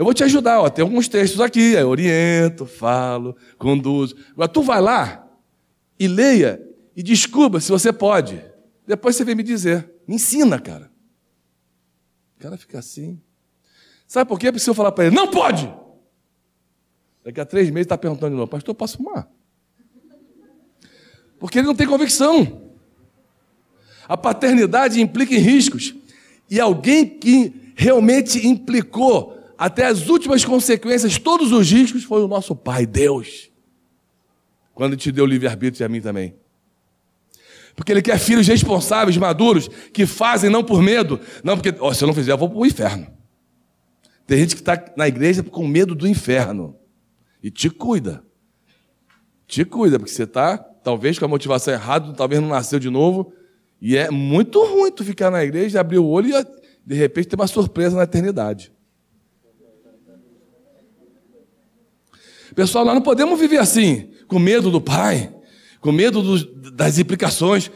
A: Eu vou te ajudar, ó. tem alguns textos aqui, eu oriento, falo, conduzo. Agora tu vai lá e leia e descubra se você pode. Depois você vem me dizer. Me ensina, cara. O cara fica assim. Sabe por quê? Porque se eu falar para ele, não pode! Daqui a três meses está perguntando de novo, pastor, posso fumar? Porque ele não tem convicção. A paternidade implica em riscos. E alguém que realmente implicou até as últimas consequências, todos os riscos, foi o nosso Pai, Deus. Quando te deu livre-arbítrio e a mim também. Porque Ele quer filhos responsáveis, maduros, que fazem não por medo, não porque, oh, se eu não fizer, eu vou para o inferno. Tem gente que está na igreja com medo do inferno. E te cuida. Te cuida, porque você está, talvez, com a motivação errada, talvez não nasceu de novo. E é muito ruim tu ficar na igreja, abrir o olho e, de repente, ter uma surpresa na eternidade. Pessoal, nós não podemos viver assim, com medo do Pai, com medo dos, das implicações.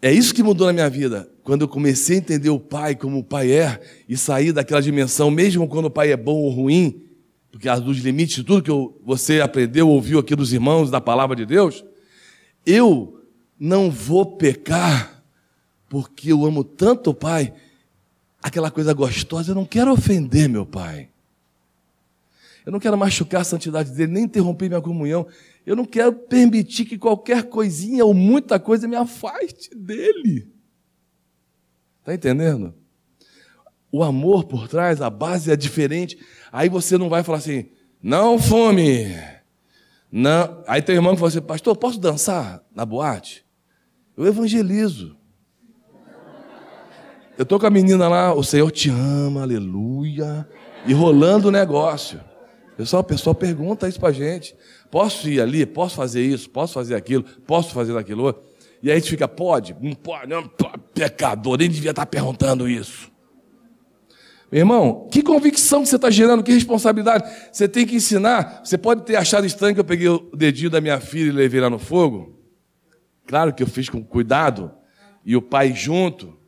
A: É isso que mudou na minha vida. Quando eu comecei a entender o Pai como o Pai é e sair daquela dimensão, mesmo quando o Pai é bom ou ruim, porque dos limites de tudo que eu, você aprendeu, ouviu aqui dos irmãos, da palavra de Deus, eu não vou pecar porque eu amo tanto o Pai, aquela coisa gostosa, eu não quero ofender meu Pai. Eu não quero machucar a santidade dele, nem interromper minha comunhão. Eu não quero permitir que qualquer coisinha ou muita coisa me afaste dele. Está entendendo? O amor por trás, a base é diferente. Aí você não vai falar assim, não fome. Não. Aí tem irmão que fala assim, pastor, posso dançar na boate? Eu evangelizo. Eu estou com a menina lá, o Senhor te ama, aleluia. E rolando o negócio. Pessoal, o pessoal pergunta isso para a gente. Posso ir ali? Posso fazer isso? Posso fazer aquilo? Posso fazer aquilo? E aí a gente fica, pode? Não pode, não. Pecador, nem devia estar perguntando isso. Meu irmão, que convicção que você está gerando, que responsabilidade. Você tem que ensinar. Você pode ter achado estranho que eu peguei o dedinho da minha filha e levei lá no fogo. Claro que eu fiz com cuidado, e o pai junto.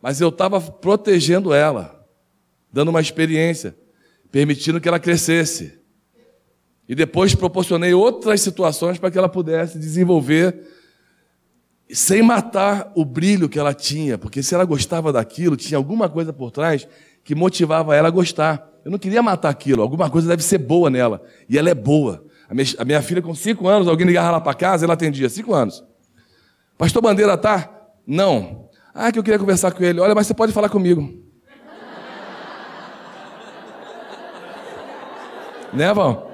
A: Mas eu estava protegendo ela, dando uma experiência permitindo que ela crescesse. E depois proporcionei outras situações para que ela pudesse desenvolver sem matar o brilho que ela tinha, porque se ela gostava daquilo, tinha alguma coisa por trás que motivava ela a gostar. Eu não queria matar aquilo, alguma coisa deve ser boa nela, e ela é boa. A minha, a minha filha, com cinco anos, alguém ligava lá para casa, ela atendia, cinco anos. Pastor Bandeira tá? Não. Ah, que eu queria conversar com ele. Olha, mas você pode falar comigo. Né, Val?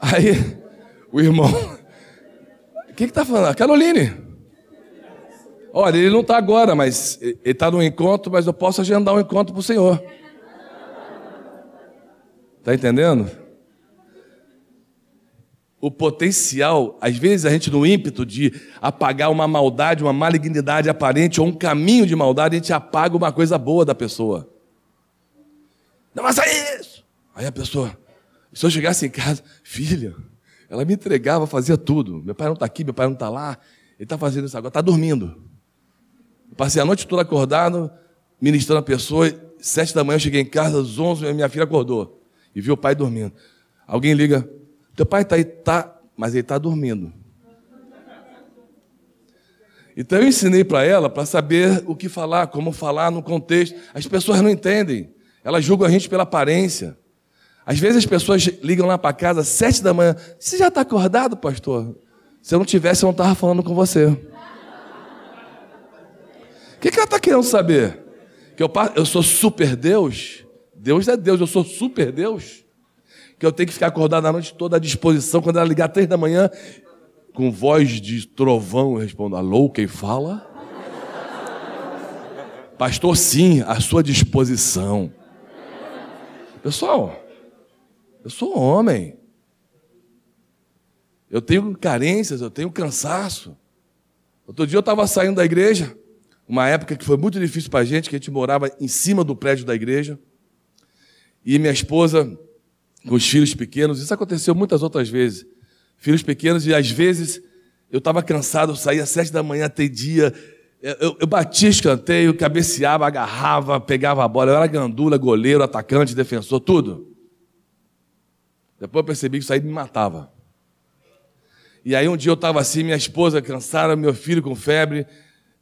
A: Aí, o irmão. O que está falando? Caroline. Olha, ele não está agora, mas ele está no encontro, mas eu posso agendar um encontro para o Senhor. Está entendendo? O potencial, às vezes a gente no ímpeto de apagar uma maldade, uma malignidade aparente ou um caminho de maldade, a gente apaga uma coisa boa da pessoa. Não faça isso! Aí a pessoa, se eu chegasse em casa, filha, ela me entregava, fazia tudo. Meu pai não está aqui, meu pai não está lá, ele está fazendo isso agora, está dormindo. Eu passei a noite toda acordado, ministrando a pessoa, sete da manhã eu cheguei em casa, às onze, minha filha acordou e viu o pai dormindo. Alguém liga, teu pai está aí, tá, mas ele está dormindo. Então eu ensinei para ela para saber o que falar, como falar no contexto. As pessoas não entendem. Elas julgam a gente pela aparência. Às vezes as pessoas ligam lá para casa às sete da manhã. Você já está acordado, pastor? Se eu não tivesse, eu não estava falando com você. O que, que ela está querendo saber? Que eu, eu sou super Deus? Deus é Deus, eu sou super Deus? Que eu tenho que ficar acordado a noite toda à disposição. Quando ela ligar três da manhã, com voz de trovão, eu respondo: Alô, quem fala? Pastor, sim, à sua disposição. Pessoal, eu sou homem. Eu tenho carências, eu tenho cansaço. Outro dia eu estava saindo da igreja, uma época que foi muito difícil para a gente, que a gente morava em cima do prédio da igreja. E minha esposa, com os filhos pequenos, isso aconteceu muitas outras vezes. Filhos pequenos, e às vezes eu estava cansado, eu saía às sete da manhã, dia. Eu, eu batia escanteio, cabeceava, agarrava, pegava a bola. Eu era gandula, goleiro, atacante, defensor, tudo. Depois eu percebi que isso aí me matava. E aí um dia eu estava assim, minha esposa cansada, meu filho com febre,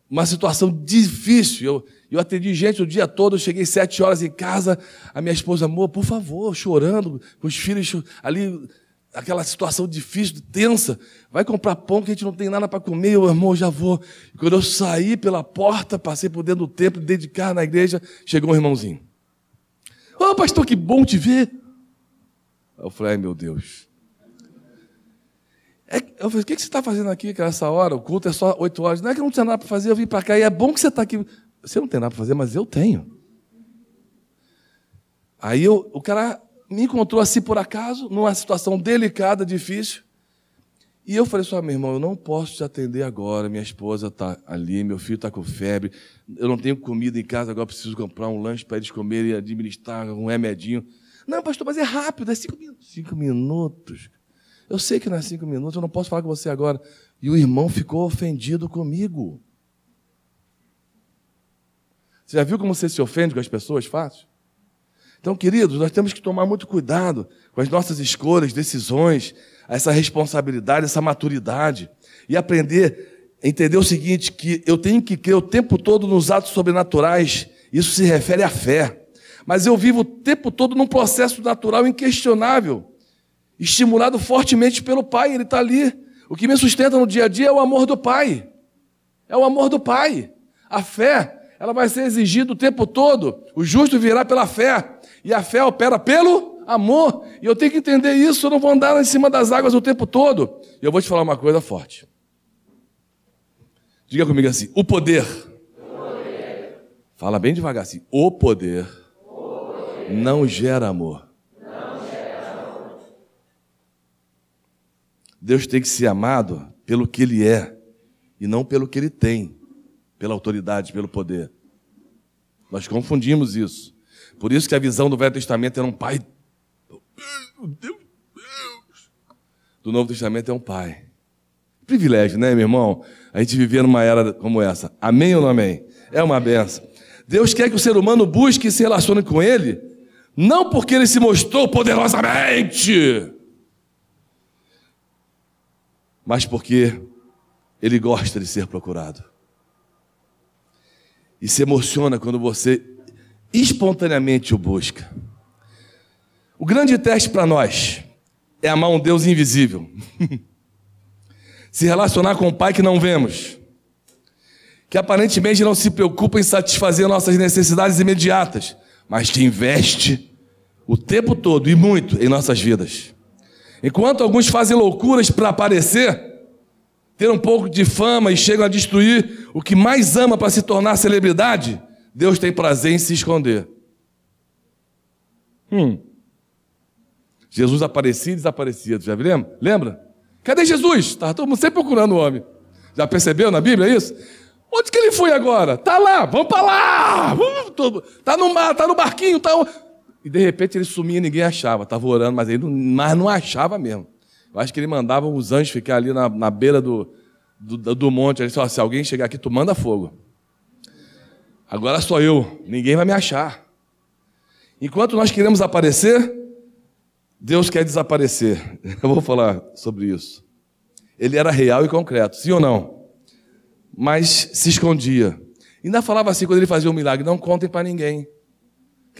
A: uma situação difícil. Eu, eu atendi gente o dia todo, eu cheguei sete horas em casa, a minha esposa, amor, por favor, chorando, com os filhos ali, aquela situação difícil, tensa. Vai comprar pão que a gente não tem nada para comer, eu, irmão, já vou. E quando eu saí pela porta, passei por dentro do templo, dedicar na igreja, chegou um irmãozinho. Ô, oh, pastor, que bom te ver. Eu falei, ai meu Deus. É, eu falei, o que você está fazendo aqui essa hora? O culto é só oito horas. Não é que eu não tinha nada para fazer, eu vim para cá e é bom que você está aqui. Você não tem nada para fazer, mas eu tenho. Aí eu, o cara me encontrou assim por acaso, numa situação delicada, difícil. E eu falei só, meu irmão, eu não posso te atender agora. Minha esposa está ali, meu filho está com febre. Eu não tenho comida em casa, agora preciso comprar um lanche para eles comerem e administrar um remedinho. Não, pastor, mas é rápido, é cinco minutos. Cinco minutos. Eu sei que não é cinco minutos, eu não posso falar com você agora. E o irmão ficou ofendido comigo. Você já viu como você se ofende com as pessoas fácil? Então, queridos, nós temos que tomar muito cuidado com as nossas escolhas, decisões, essa responsabilidade, essa maturidade e aprender entender o seguinte: que eu tenho que crer o tempo todo nos atos sobrenaturais. Isso se refere à fé mas eu vivo o tempo todo num processo natural inquestionável, estimulado fortemente pelo Pai, Ele está ali. O que me sustenta no dia a dia é o amor do Pai. É o amor do Pai. A fé, ela vai ser exigida o tempo todo. O justo virá pela fé. E a fé opera pelo amor. E eu tenho que entender isso. Eu não vou andar em cima das águas o tempo todo. E eu vou te falar uma coisa forte. Diga comigo assim: o poder. O poder. Fala bem devagar assim: o poder não gera amor. Deus tem que ser amado pelo que Ele é e não pelo que Ele tem, pela autoridade, pelo poder. Nós confundimos isso. Por isso que a visão do Velho Testamento era um pai. Do Novo Testamento é um pai. Privilégio, né, meu irmão? A gente vivia numa era como essa. Amém ou não amém? É uma benção. Deus quer que o ser humano busque e se relacione com Ele não porque ele se mostrou poderosamente, mas porque ele gosta de ser procurado. E se emociona quando você espontaneamente o busca. O grande teste para nós é amar um Deus invisível. se relacionar com um Pai que não vemos, que aparentemente não se preocupa em satisfazer nossas necessidades imediatas, mas que investe o tempo todo e muito em nossas vidas. Enquanto alguns fazem loucuras para aparecer, ter um pouco de fama e chegam a destruir o que mais ama para se tornar celebridade, Deus tem prazer em se esconder. Hum. Jesus aparecia e desaparecia, já lembra? Lembra? Cadê Jesus? Estava todo mundo sempre procurando o homem. Já percebeu na Bíblia isso? Onde que ele foi agora? Tá lá, vamos para lá. Está no mar, tá no barquinho, tá e de repente ele sumia e ninguém achava. Estava orando, mas ele não, mas não achava mesmo. Eu acho que ele mandava os anjos ficar ali na, na beira do, do, do monte. Ele disse: se alguém chegar aqui, tu manda fogo. Agora sou eu, ninguém vai me achar. Enquanto nós queremos aparecer, Deus quer desaparecer. Eu vou falar sobre isso. Ele era real e concreto, sim ou não? Mas se escondia. Ainda falava assim quando ele fazia um milagre: não contem para ninguém.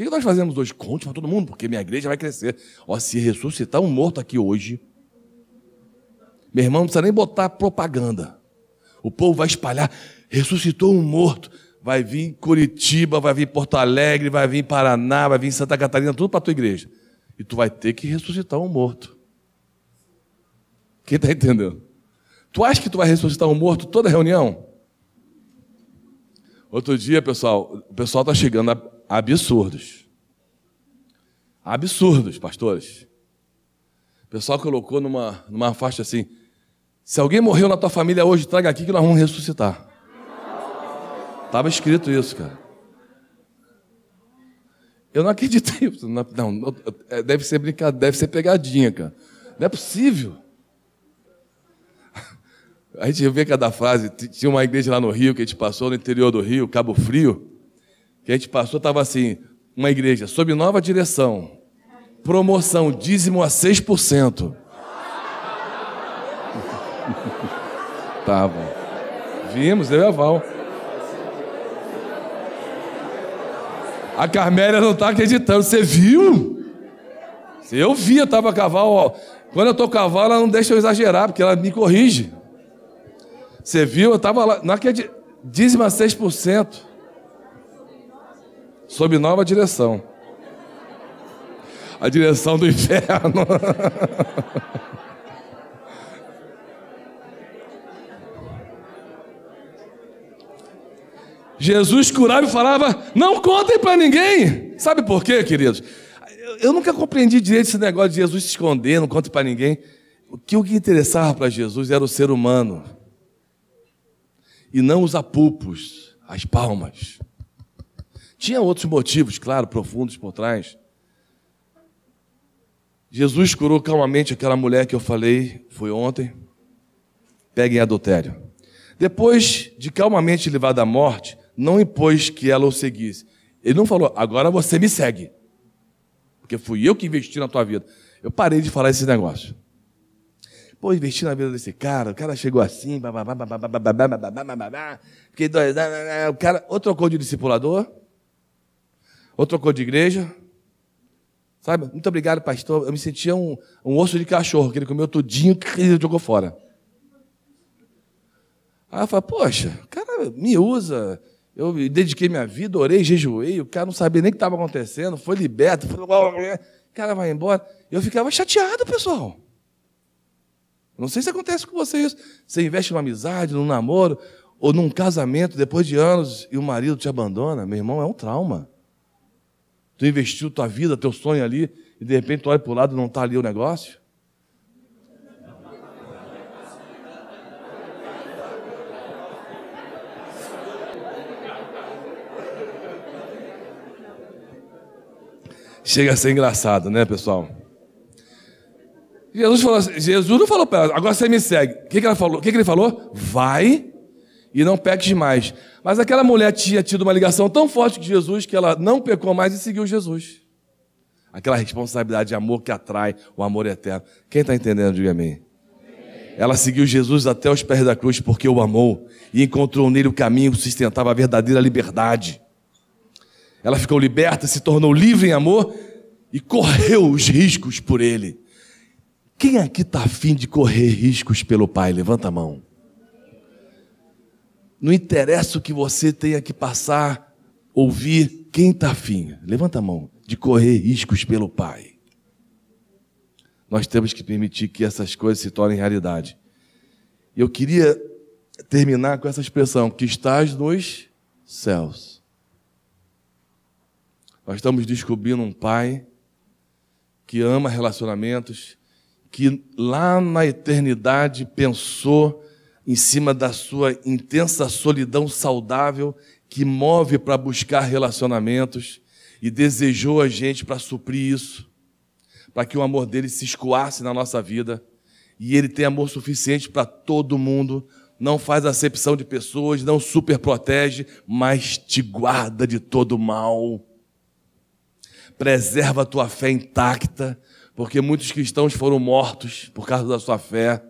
A: Que nós fazemos hoje? Conte para todo mundo, porque minha igreja vai crescer. Ó, se ressuscitar um morto aqui hoje, meu irmão, não precisa nem botar propaganda. O povo vai espalhar, ressuscitou um morto. Vai vir Curitiba, vai vir Porto Alegre, vai vir Paraná, vai vir Santa Catarina, tudo para a tua igreja. E tu vai ter que ressuscitar um morto. Quem está entendendo? Tu acha que tu vai ressuscitar um morto toda reunião? Outro dia, pessoal, o pessoal está chegando absurdos. Absurdos, pastores. O pessoal colocou numa, numa faixa assim: se alguém morreu na tua família hoje, traga aqui que nós vamos ressuscitar. Estava escrito isso, cara. Eu não acreditei. Não, não, é, deve ser brincadeira, deve ser pegadinha, cara. Não é possível. A gente vê cada frase. Tinha uma igreja lá no Rio que a gente passou, no interior do Rio, Cabo Frio, que a gente passou, estava assim, uma igreja sob nova direção. Promoção, dízimo a 6%. Tava. Vimos, eu e a. A Carmélia não está acreditando. Você viu? Eu vi, eu estava cavalo. Quando eu estou cavalo, ela não deixa eu exagerar, porque ela me corrige. Você viu? Eu estava lá. Não acredito. Dízima 6%. Sob nova direção. A direção do inferno. Jesus curava e falava: Não contem para ninguém. Sabe por quê, queridos? Eu nunca compreendi direito esse negócio de Jesus se esconder, não conta para ninguém. O que o que interessava para Jesus era o ser humano. E não os apupos, as palmas. Tinha outros motivos, claro, profundos por trás. Jesus curou calmamente aquela mulher que eu falei, foi ontem, pega em adultério. Depois de calmamente levada à morte, não impôs que ela o seguisse. Ele não falou, agora você me segue. Porque fui eu que investi na tua vida. Eu parei de falar esse negócio. Pô, investi na vida desse cara, o cara chegou assim, fiquei dois, o cara, ou trocou de discipulador, ou trocou de igreja, sabe? Muito obrigado, pastor. Eu me sentia um, um osso de cachorro, que ele comeu tudinho ele jogou fora. Aí eu falei, poxa, o cara me usa, eu dediquei minha vida, orei, jejuei, o cara não sabia nem o que estava acontecendo, foi liberto, foi... o cara vai embora. Eu ficava chateado, pessoal. Não sei se acontece com vocês. Você investe numa amizade, num namoro, ou num casamento depois de anos e o marido te abandona. Meu irmão, é um trauma. Tu investiu tua vida, teu sonho ali, e de repente tu olha para o lado e não está ali o negócio. Chega a ser engraçado, né, pessoal? Jesus, falou assim, Jesus não falou para ela, agora você me segue. O que, que ela falou? O que, que ele falou? Vai e não peques mais. Mas aquela mulher tinha tido uma ligação tão forte com Jesus que ela não pecou mais e seguiu Jesus. Aquela responsabilidade de amor que atrai o amor eterno. Quem está entendendo, diga amém. Ela seguiu Jesus até os pés da cruz porque o amou e encontrou nele o caminho que sustentava a verdadeira liberdade. Ela ficou liberta, se tornou livre em amor e correu os riscos por ele. Quem aqui está afim de correr riscos pelo Pai? Levanta a mão. Não interessa o que você tenha que passar, ouvir, quem está afim? Levanta a mão, de correr riscos pelo Pai. Nós temos que permitir que essas coisas se tornem realidade. Eu queria terminar com essa expressão: que estás nos céus. Nós estamos descobrindo um pai que ama relacionamentos, que lá na eternidade pensou em cima da sua intensa solidão saudável que move para buscar relacionamentos e desejou a gente para suprir isso, para que o amor dele se escoasse na nossa vida e ele tem amor suficiente para todo mundo, não faz acepção de pessoas, não super protege, mas te guarda de todo mal preserva a tua fé intacta, porque muitos cristãos foram mortos por causa da sua fé.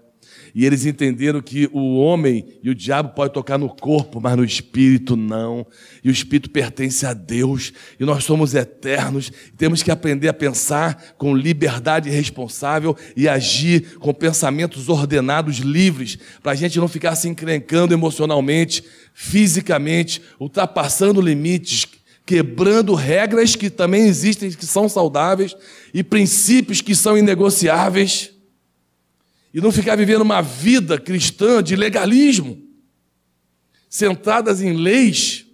A: E eles entenderam que o homem e o diabo pode tocar no corpo, mas no espírito não. E o espírito pertence a Deus. E nós somos eternos. Temos que aprender a pensar com liberdade responsável e agir com pensamentos ordenados, livres, para a gente não ficar se encrencando emocionalmente, fisicamente, ultrapassando limites, quebrando regras que também existem, que são saudáveis, e princípios que são inegociáveis, e não ficar vivendo uma vida cristã de legalismo, centradas em leis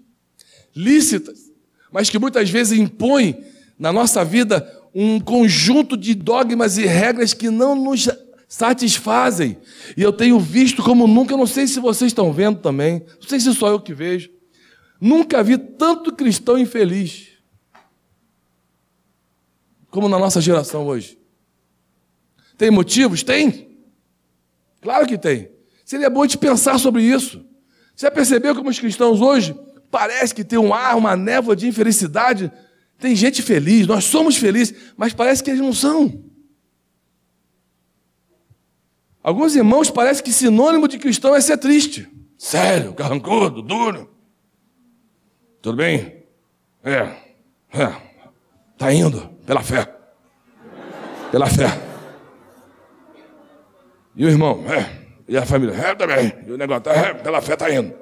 A: lícitas, mas que muitas vezes impõem na nossa vida um conjunto de dogmas e regras que não nos satisfazem. E eu tenho visto como nunca, não sei se vocês estão vendo também, não sei se só eu que vejo, Nunca vi tanto cristão infeliz. como na nossa geração hoje? Tem motivos? Tem. Claro que tem. Seria bom de pensar sobre isso. Você percebeu como os cristãos hoje parece que tem um ar, uma névoa de infelicidade? Tem gente feliz, nós somos felizes, mas parece que eles não são. Alguns irmãos parece que sinônimo de cristão é ser triste. Sério, carrancudo, duro. Tudo bem? É. É. Tá indo pela fé. Pela fé. E o irmão? É. E a família? É também. E o negócio? É, pela fé tá indo.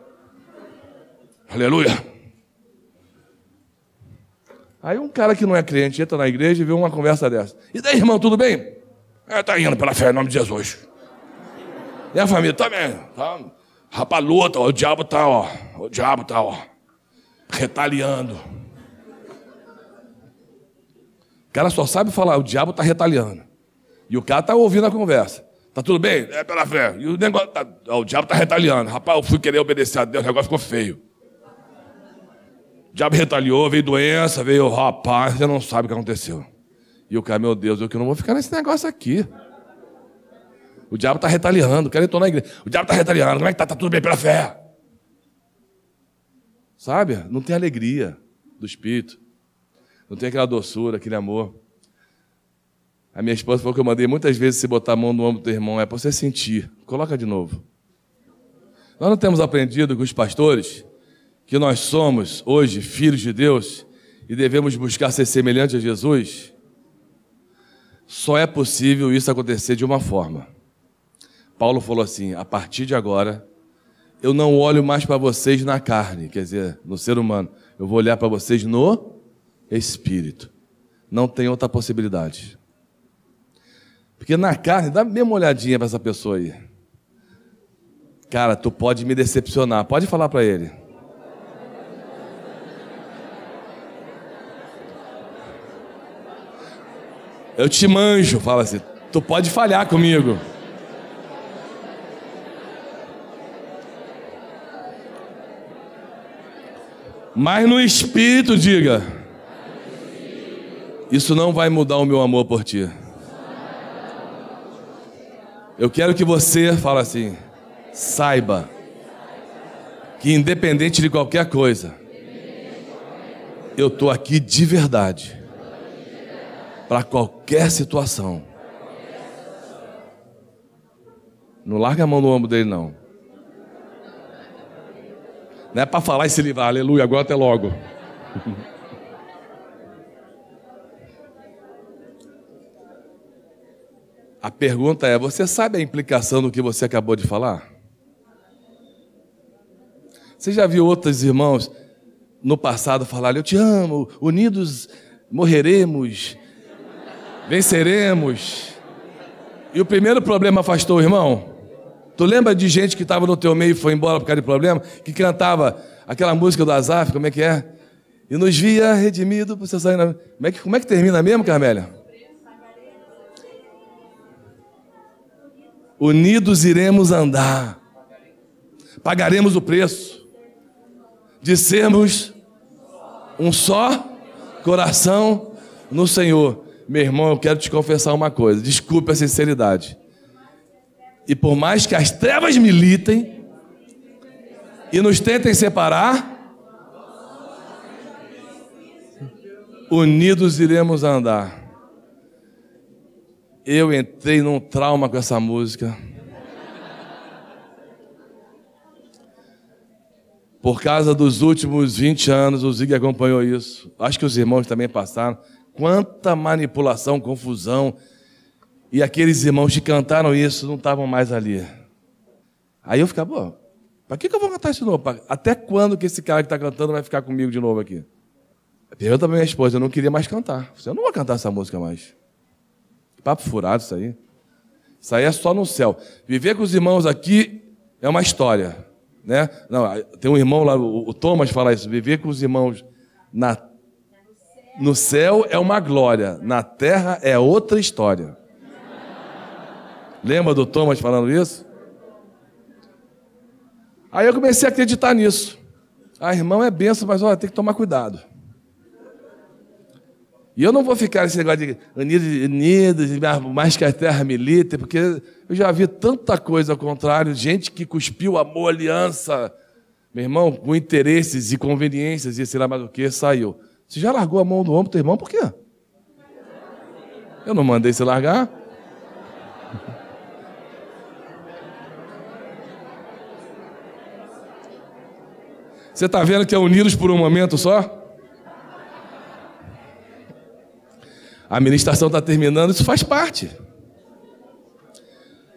A: Aleluia. Aí um cara que não é crente entra na igreja e vê uma conversa dessa. E daí, irmão, tudo bem? É, tá indo pela fé, em nome de Jesus. E a família também. Tá, rapaz, luta, ó, o diabo tá, ó. O diabo tá, ó. Retaliando. O cara só sabe falar, o diabo tá retaliando. E o cara tá ouvindo a conversa. Tá tudo bem? É pela fé. E o negócio, tá, ó, o diabo tá retaliando. Rapaz, eu fui querer obedecer a Deus, o negócio ficou feio. O diabo retaliou, veio doença, veio, rapaz, você não sabe o que aconteceu. E o cara, meu Deus, eu que não vou ficar nesse negócio aqui. O diabo está retaliando, o cara entrou na igreja. O diabo está retaliando, como é que tá? Tá tudo bem pela fé. Sabe? Não tem alegria do espírito. Não tem aquela doçura, aquele amor. A minha esposa falou que eu mandei muitas vezes você botar a mão no ombro do irmão, é para você sentir. Coloca de novo. Nós não temos aprendido com os pastores que nós somos hoje filhos de Deus e devemos buscar ser semelhantes a Jesus? Só é possível isso acontecer de uma forma. Paulo falou assim: a partir de agora, eu não olho mais para vocês na carne, quer dizer, no ser humano, eu vou olhar para vocês no espírito. Não tem outra possibilidade. Porque na carne, dá mesmo uma olhadinha para essa pessoa aí. Cara, tu pode me decepcionar. Pode falar para ele. Eu te manjo, fala assim. Tu pode falhar comigo. Mas no espírito, diga. Isso não vai mudar o meu amor por ti. Eu quero que você, fala assim, saiba que independente de qualquer coisa, eu estou aqui de verdade para qualquer situação. Não larga a mão no ombro dele, não. Não é para falar e se livrar, aleluia, agora até logo. A pergunta é: você sabe a implicação do que você acabou de falar? Você já viu outros irmãos no passado falar: Eu te amo, unidos morreremos, venceremos. E o primeiro problema afastou o irmão? Tu lembra de gente que estava no teu meio e foi embora por causa de problema? Que cantava aquela música do Azaf, como é que é? E nos via redimido por sair na... Como é que, como é que termina mesmo, Carmélia? Unidos iremos andar, pagaremos o preço de sermos um só coração no Senhor. Meu irmão, eu quero te confessar uma coisa, desculpe a sinceridade. E por mais que as trevas militem e nos tentem separar, unidos iremos andar. Eu entrei num trauma com essa música. Por causa dos últimos 20 anos, o Zig acompanhou isso. Acho que os irmãos também passaram. Quanta manipulação, confusão e aqueles irmãos que cantaram isso não estavam mais ali. Aí eu ficava, pô, para que, que eu vou cantar isso de novo? Até quando que esse cara que está cantando vai ficar comigo de novo aqui? Pergunta para minha esposa, eu não queria mais cantar. Eu não vou cantar essa música mais. Papo furado isso aí. Isso aí é só no céu. Viver com os irmãos aqui é uma história. Né? Não, tem um irmão lá, o Thomas fala isso. Viver com os irmãos na, no céu é uma glória, na terra é outra história. Lembra do Thomas falando isso? Aí eu comecei a acreditar nisso. Ah, irmão é benção, mas olha, tem que tomar cuidado. E eu não vou ficar nesse negócio de unidos, unidos, mais que a terra milita, porque eu já vi tanta coisa ao contrário, gente que cuspiu amor, aliança, meu irmão, com interesses e conveniências e sei lá mais o que, saiu. Você já largou a mão do ombro do irmão, por quê? Eu não mandei você largar. Você está vendo que é unidos por um momento só? A ministração está terminando, isso faz parte.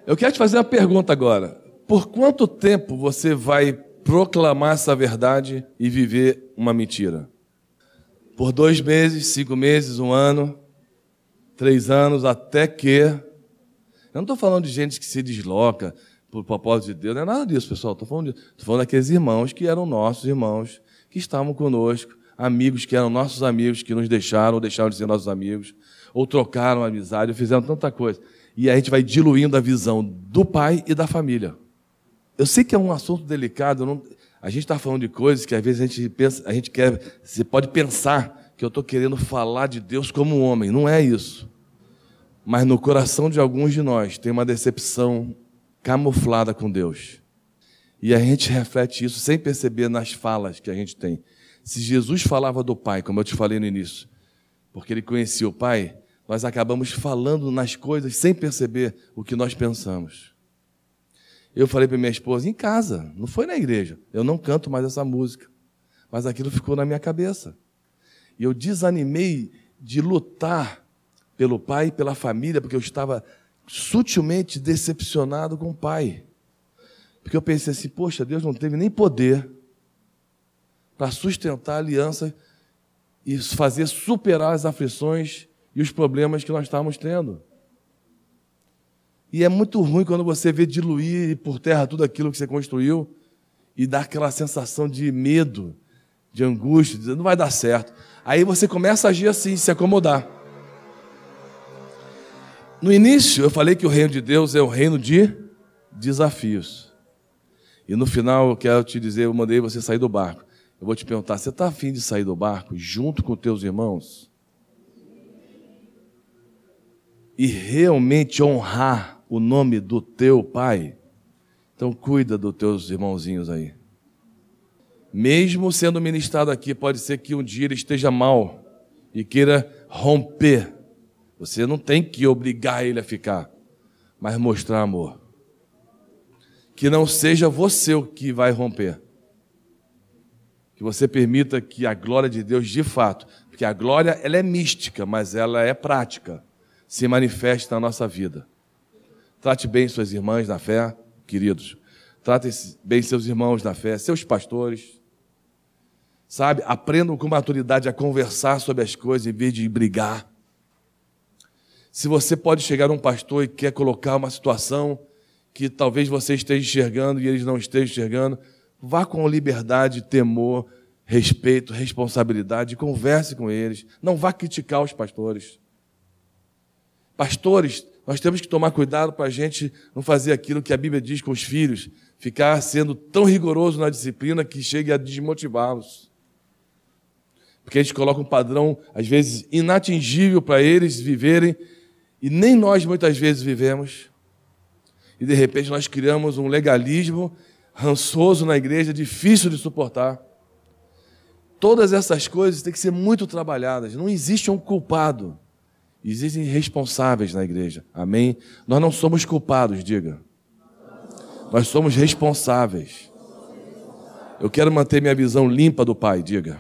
A: Eu quero te fazer uma pergunta agora. Por quanto tempo você vai proclamar essa verdade e viver uma mentira? Por dois meses, cinco meses, um ano, três anos, até que. Eu não estou falando de gente que se desloca por propósito de Deus, não é nada disso, pessoal. Estou falando, falando daqueles irmãos que eram nossos irmãos, que estavam conosco, amigos que eram nossos amigos, que nos deixaram ou deixaram de ser nossos amigos, ou trocaram amizade, ou fizeram tanta coisa. E a gente vai diluindo a visão do pai e da família. Eu sei que é um assunto delicado, não... a gente está falando de coisas que às vezes a gente pensa, a gente quer, você pode pensar que eu estou querendo falar de Deus como um homem, não é isso. Mas no coração de alguns de nós tem uma decepção camuflada com Deus. E a gente reflete isso sem perceber nas falas que a gente tem. Se Jesus falava do Pai, como eu te falei no início, porque ele conhecia o Pai, nós acabamos falando nas coisas sem perceber o que nós pensamos. Eu falei para minha esposa, em casa, não foi na igreja. Eu não canto mais essa música. Mas aquilo ficou na minha cabeça. E eu desanimei de lutar pelo pai e pela família, porque eu estava sutilmente decepcionado com o pai. Porque eu pensei assim, poxa, Deus não teve nem poder para sustentar a aliança e fazer superar as aflições e os problemas que nós estávamos tendo. E é muito ruim quando você vê diluir por terra tudo aquilo que você construiu e dá aquela sensação de medo, de angústia, de não vai dar certo. Aí você começa a agir assim, se acomodar. No início, eu falei que o reino de Deus é o reino de desafios. E no final, eu quero te dizer, eu mandei você sair do barco. Eu vou te perguntar: você está afim de sair do barco junto com teus irmãos? E realmente honrar o nome do teu pai? Então, cuida dos teus irmãozinhos aí. Mesmo sendo ministrado aqui, pode ser que um dia ele esteja mal e queira romper. Você não tem que obrigar ele a ficar, mas mostrar amor. Que não seja você o que vai romper que você permita que a glória de Deus, de fato, porque a glória ela é mística, mas ela é prática, se manifeste na nossa vida. Trate bem suas irmãs na fé, queridos. Trate bem seus irmãos na fé, seus pastores. Sabe? Aprendam com maturidade a conversar sobre as coisas em vez de brigar. Se você pode chegar a um pastor e quer colocar uma situação que talvez você esteja enxergando e eles não estejam enxergando, Vá com liberdade, temor, respeito, responsabilidade, converse com eles. Não vá criticar os pastores. Pastores, nós temos que tomar cuidado para a gente não fazer aquilo que a Bíblia diz com os filhos, ficar sendo tão rigoroso na disciplina que chegue a desmotivá-los. Porque a gente coloca um padrão, às vezes, inatingível para eles viverem, e nem nós muitas vezes vivemos. E de repente nós criamos um legalismo rançoso na igreja, difícil de suportar. Todas essas coisas têm que ser muito trabalhadas. Não existe um culpado. Existem responsáveis na igreja. Amém? Nós não somos culpados, diga. Nós somos responsáveis. Eu quero manter minha visão limpa do Pai, diga.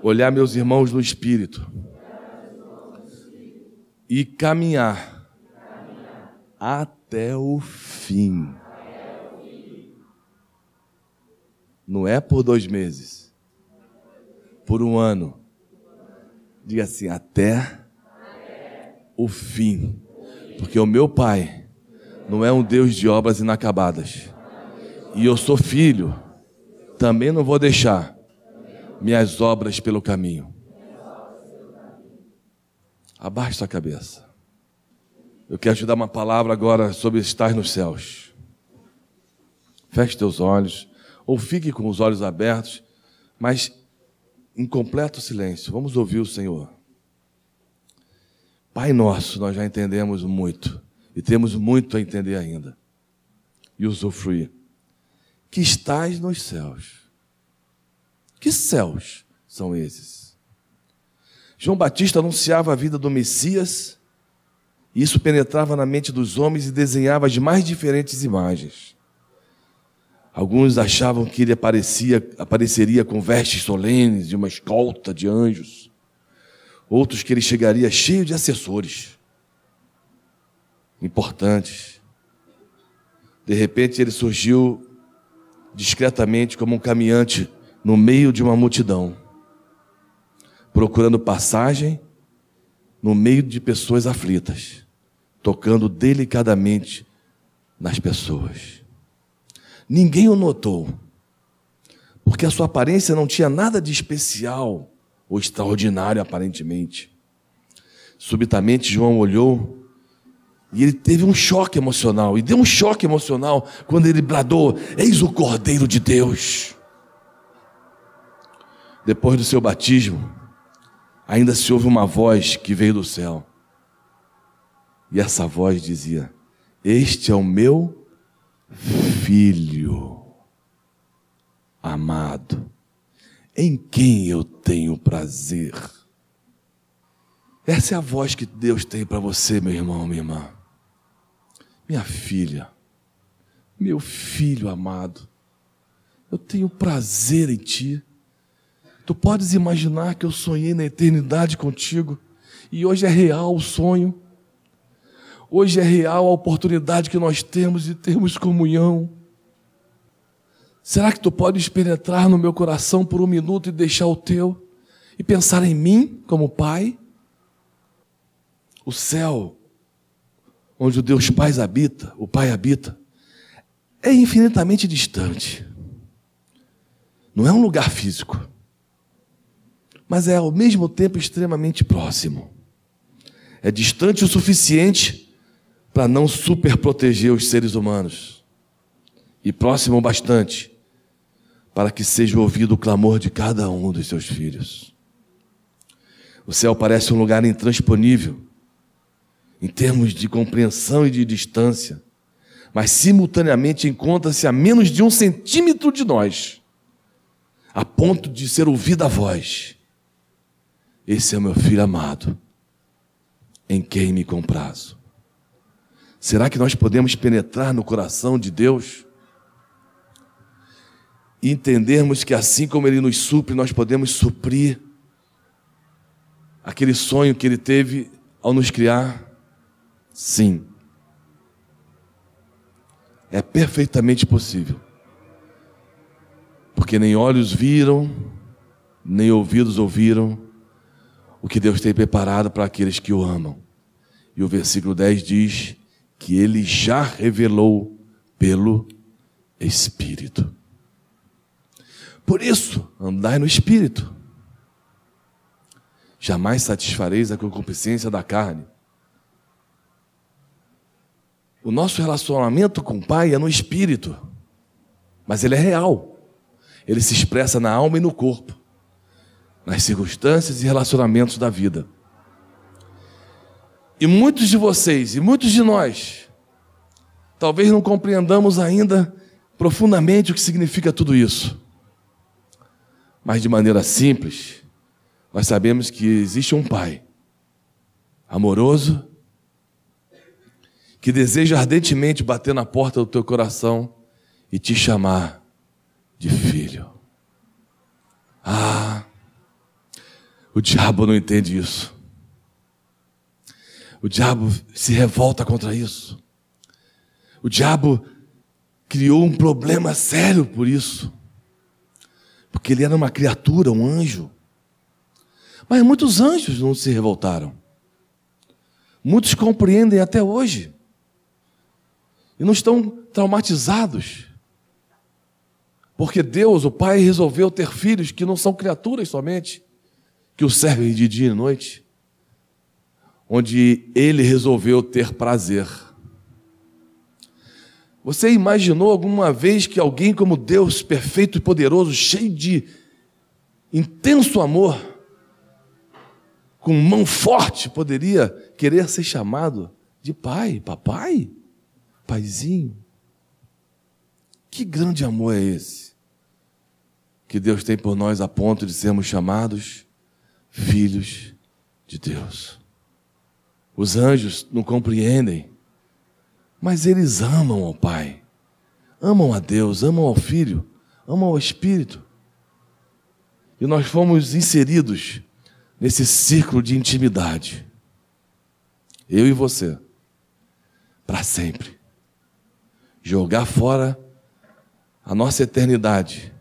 A: Olhar meus irmãos no espírito. E caminhar até o fim. Não é por dois meses, por um ano. Diga assim, até o fim. Porque o meu Pai não é um Deus de obras inacabadas. E eu sou filho, também não vou deixar minhas obras pelo caminho. Abaixe sua cabeça. Eu quero te dar uma palavra agora sobre estar nos céus. Feche teus olhos ou fique com os olhos abertos, mas em completo silêncio. Vamos ouvir o Senhor. Pai nosso, nós já entendemos muito e temos muito a entender ainda e usufruir. Que estás nos céus. Que céus são esses? João Batista anunciava a vida do Messias, e isso penetrava na mente dos homens e desenhava as mais diferentes imagens. Alguns achavam que ele aparecia, apareceria com vestes solenes de uma escolta de anjos. Outros que ele chegaria cheio de assessores importantes. De repente ele surgiu discretamente como um caminhante no meio de uma multidão, procurando passagem no meio de pessoas aflitas, tocando delicadamente nas pessoas. Ninguém o notou, porque a sua aparência não tinha nada de especial ou extraordinário, aparentemente. Subitamente, João olhou e ele teve um choque emocional, e deu um choque emocional quando ele bradou: Eis o Cordeiro de Deus. Depois do seu batismo, ainda se ouve uma voz que veio do céu. E essa voz dizia: Este é o meu Filho amado, em quem eu tenho prazer. Essa é a voz que Deus tem para você, meu irmão, minha irmã. Minha filha, meu filho amado, eu tenho prazer em ti. Tu podes imaginar que eu sonhei na eternidade contigo e hoje é real o sonho. Hoje é real a oportunidade que nós temos de termos comunhão. Será que tu podes penetrar no meu coração por um minuto e deixar o teu e pensar em mim como Pai? O céu, onde o Deus Pai habita, o Pai habita, é infinitamente distante. Não é um lugar físico, mas é ao mesmo tempo extremamente próximo. É distante o suficiente para não superproteger os seres humanos e próximo bastante para que seja ouvido o clamor de cada um dos seus filhos. O céu parece um lugar intransponível em termos de compreensão e de distância, mas simultaneamente encontra-se a menos de um centímetro de nós, a ponto de ser ouvida a voz. Esse é o meu filho amado, em quem me comprazo. Será que nós podemos penetrar no coração de Deus? E entendermos que assim como Ele nos supre, nós podemos suprir aquele sonho que Ele teve ao nos criar? Sim. É perfeitamente possível. Porque nem olhos viram, nem ouvidos ouviram o que Deus tem preparado para aqueles que o amam. E o versículo 10 diz: que ele já revelou pelo Espírito. Por isso, andai no Espírito. Jamais satisfareis a concupiscência da carne. O nosso relacionamento com o Pai é no Espírito, mas ele é real. Ele se expressa na alma e no corpo, nas circunstâncias e relacionamentos da vida. E muitos de vocês e muitos de nós, talvez não compreendamos ainda profundamente o que significa tudo isso. Mas de maneira simples, nós sabemos que existe um Pai amoroso, que deseja ardentemente bater na porta do teu coração e te chamar de filho. Ah, o diabo não entende isso. O diabo se revolta contra isso. O diabo criou um problema sério por isso. Porque ele era uma criatura, um anjo. Mas muitos anjos não se revoltaram. Muitos compreendem até hoje. E não estão traumatizados. Porque Deus, o Pai, resolveu ter filhos que não são criaturas somente, que o servem de dia e noite onde ele resolveu ter prazer. Você imaginou alguma vez que alguém como Deus, perfeito e poderoso, cheio de intenso amor, com mão forte, poderia querer ser chamado de pai, papai, paizinho. Que grande amor é esse que Deus tem por nós a ponto de sermos chamados filhos de Deus. Os anjos não compreendem, mas eles amam ao Pai, amam a Deus, amam ao Filho, amam ao Espírito. E nós fomos inseridos nesse círculo de intimidade. Eu e você, para sempre. Jogar fora a nossa eternidade,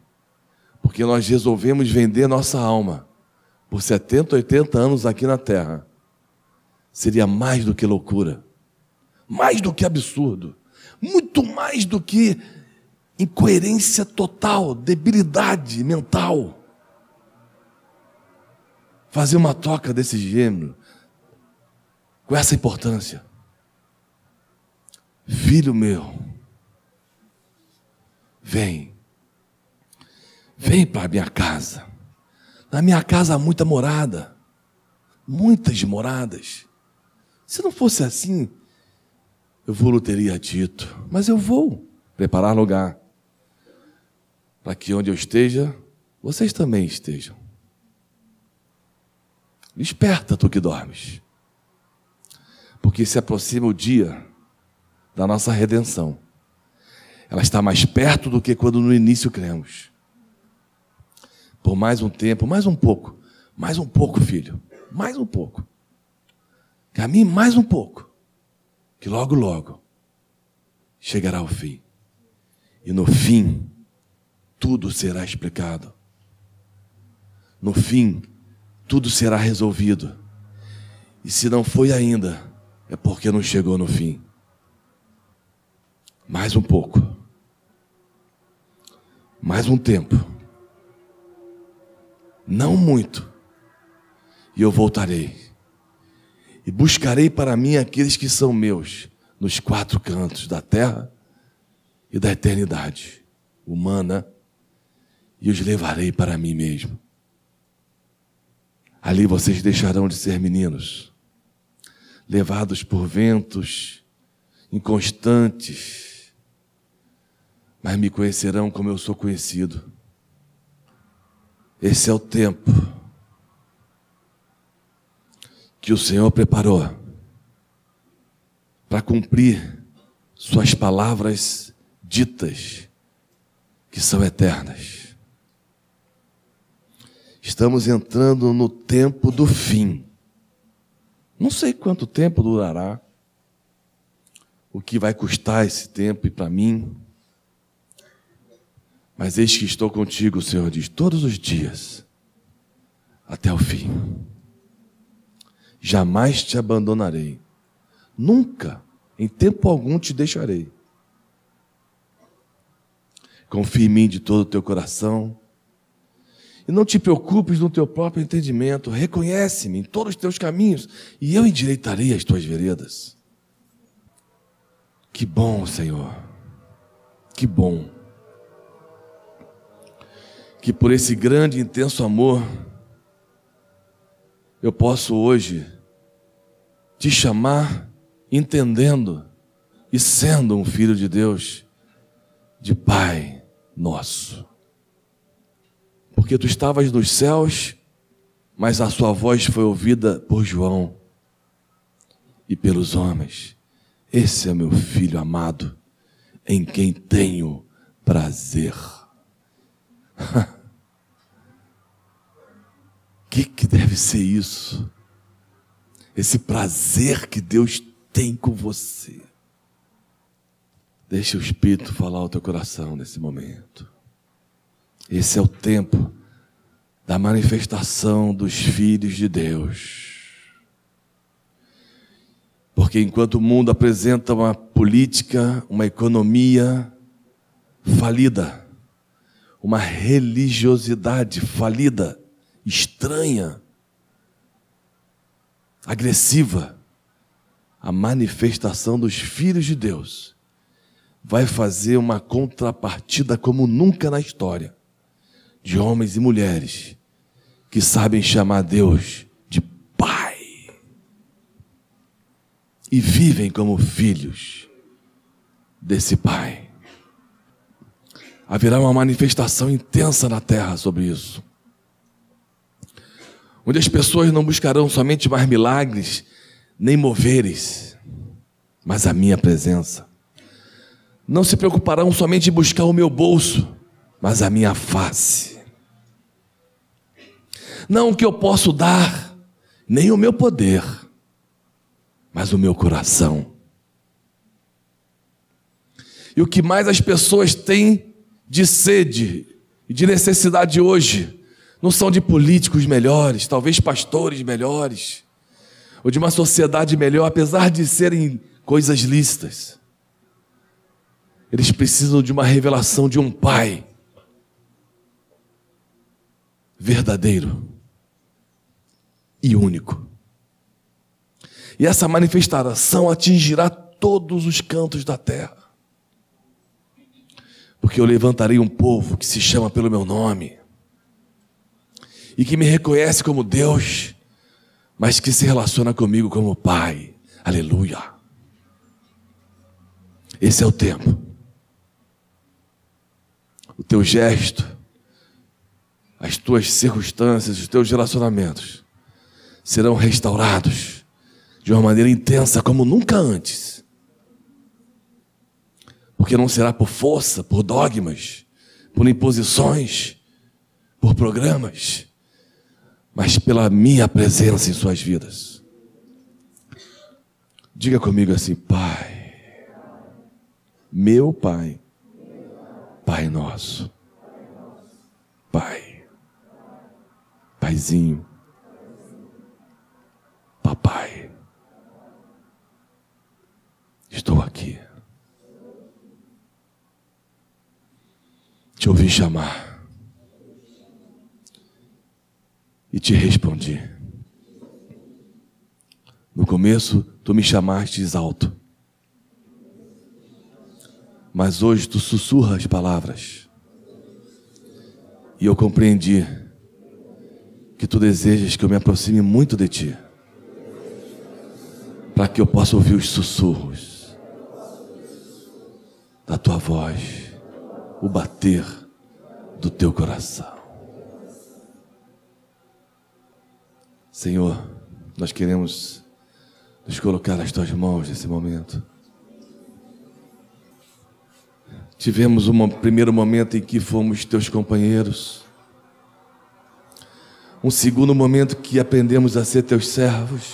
A: porque nós resolvemos vender nossa alma por 70, 80 anos aqui na terra. Seria mais do que loucura, mais do que absurdo, muito mais do que incoerência total, debilidade mental fazer uma troca desse gênero com essa importância. Filho meu, vem, vem para a minha casa. Na minha casa há muita morada, muitas moradas. Se não fosse assim, eu vou teria dito, mas eu vou preparar lugar para que onde eu esteja, vocês também estejam. Desperta, tu que dormes. Porque se aproxima o dia da nossa redenção. Ela está mais perto do que quando no início cremos. Por mais um tempo, mais um pouco, mais um pouco, filho, mais um pouco. Caminhe mais um pouco, que logo, logo chegará o fim. E no fim, tudo será explicado. No fim, tudo será resolvido. E se não foi ainda, é porque não chegou no fim. Mais um pouco. Mais um tempo. Não muito. E eu voltarei. E buscarei para mim aqueles que são meus nos quatro cantos da terra e da eternidade humana e os levarei para mim mesmo. Ali vocês deixarão de ser meninos, levados por ventos inconstantes, mas me conhecerão como eu sou conhecido. Esse é o tempo que o Senhor preparou para cumprir Suas palavras ditas, que são eternas. Estamos entrando no tempo do fim. Não sei quanto tempo durará, o que vai custar esse tempo e para mim. Mas eis que estou contigo, Senhor diz, todos os dias, até o fim. Jamais te abandonarei. Nunca, em tempo algum, te deixarei. Confie em mim de todo o teu coração e não te preocupes no teu próprio entendimento. Reconhece-me em todos os teus caminhos e eu endireitarei as tuas veredas. Que bom, Senhor. Que bom. Que por esse grande e intenso amor eu posso hoje te chamar entendendo e sendo um filho de Deus, de Pai nosso porque tu estavas nos céus, mas a sua voz foi ouvida por João e pelos homens. Esse é meu filho amado, em quem tenho prazer. Que, que deve ser isso? Esse prazer que Deus tem com você. Deixa o Espírito falar ao teu coração nesse momento. Esse é o tempo da manifestação dos filhos de Deus. Porque enquanto o mundo apresenta uma política, uma economia falida, uma religiosidade falida, estranha, agressiva, a manifestação dos filhos de Deus vai fazer uma contrapartida como nunca na história de homens e mulheres que sabem chamar Deus de Pai e vivem como filhos desse Pai. Haverá uma manifestação intensa na terra sobre isso. Onde as pessoas não buscarão somente mais milagres, nem moveres, mas a minha presença. Não se preocuparão somente em buscar o meu bolso, mas a minha face. Não o que eu posso dar, nem o meu poder, mas o meu coração. E o que mais as pessoas têm de sede e de necessidade hoje não são de políticos melhores, talvez pastores melhores, ou de uma sociedade melhor, apesar de serem coisas lícitas. Eles precisam de uma revelação de um Pai verdadeiro e único. E essa manifestação atingirá todos os cantos da terra. Porque eu levantarei um povo que se chama pelo meu nome e que me reconhece como Deus, mas que se relaciona comigo como Pai. Aleluia. Esse é o tempo. O teu gesto, as tuas circunstâncias, os teus relacionamentos serão restaurados de uma maneira intensa como nunca antes. Porque não será por força, por dogmas, por imposições, por programas, mas pela minha presença em suas vidas. Diga comigo assim, Pai, meu Pai, Pai nosso, Pai, Paizinho, Papai, estou aqui. Te ouvi chamar. E te respondi. No começo, tu me chamaste alto, mas hoje tu sussurras as palavras, e eu compreendi que tu desejas que eu me aproxime muito de ti, para que eu possa ouvir os sussurros da tua voz, o bater do teu coração. Senhor, nós queremos nos colocar nas tuas mãos nesse momento. Tivemos um primeiro momento em que fomos teus companheiros. Um segundo momento que aprendemos a ser teus servos.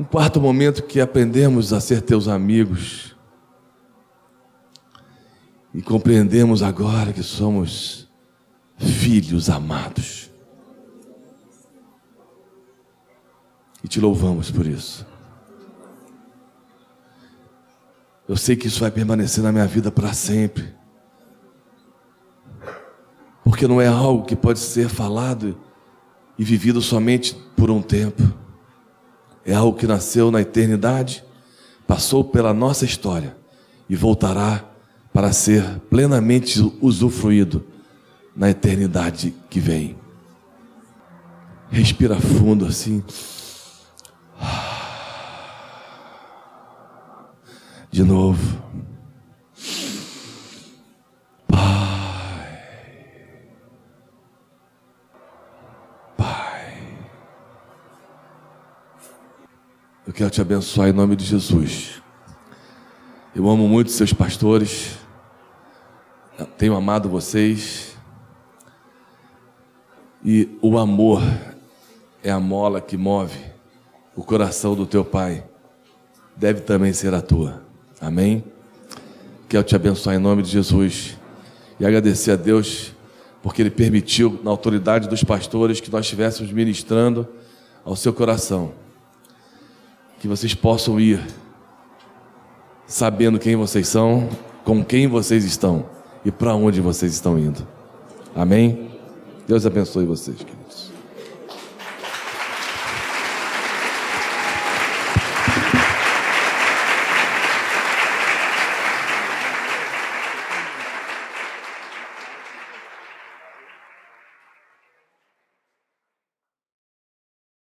A: Um quarto momento que aprendemos a ser teus amigos. E compreendemos agora que somos filhos amados. E te louvamos por isso. Eu sei que isso vai permanecer na minha vida para sempre, porque não é algo que pode ser falado e vivido somente por um tempo, é algo que nasceu na eternidade, passou pela nossa história e voltará para ser plenamente usufruído na eternidade que vem. Respira fundo assim. De novo. Pai. Pai. Eu quero te abençoar em nome de Jesus. Eu amo muito seus pastores. Tenho amado vocês. E o amor é a mola que move o coração do teu pai deve também ser a tua. Amém? Quero te abençoar em nome de Jesus e agradecer a Deus porque Ele permitiu, na autoridade dos pastores, que nós estivéssemos ministrando ao seu coração. Que vocês possam ir sabendo quem vocês são, com quem vocês estão e para onde vocês estão indo. Amém? Deus abençoe vocês.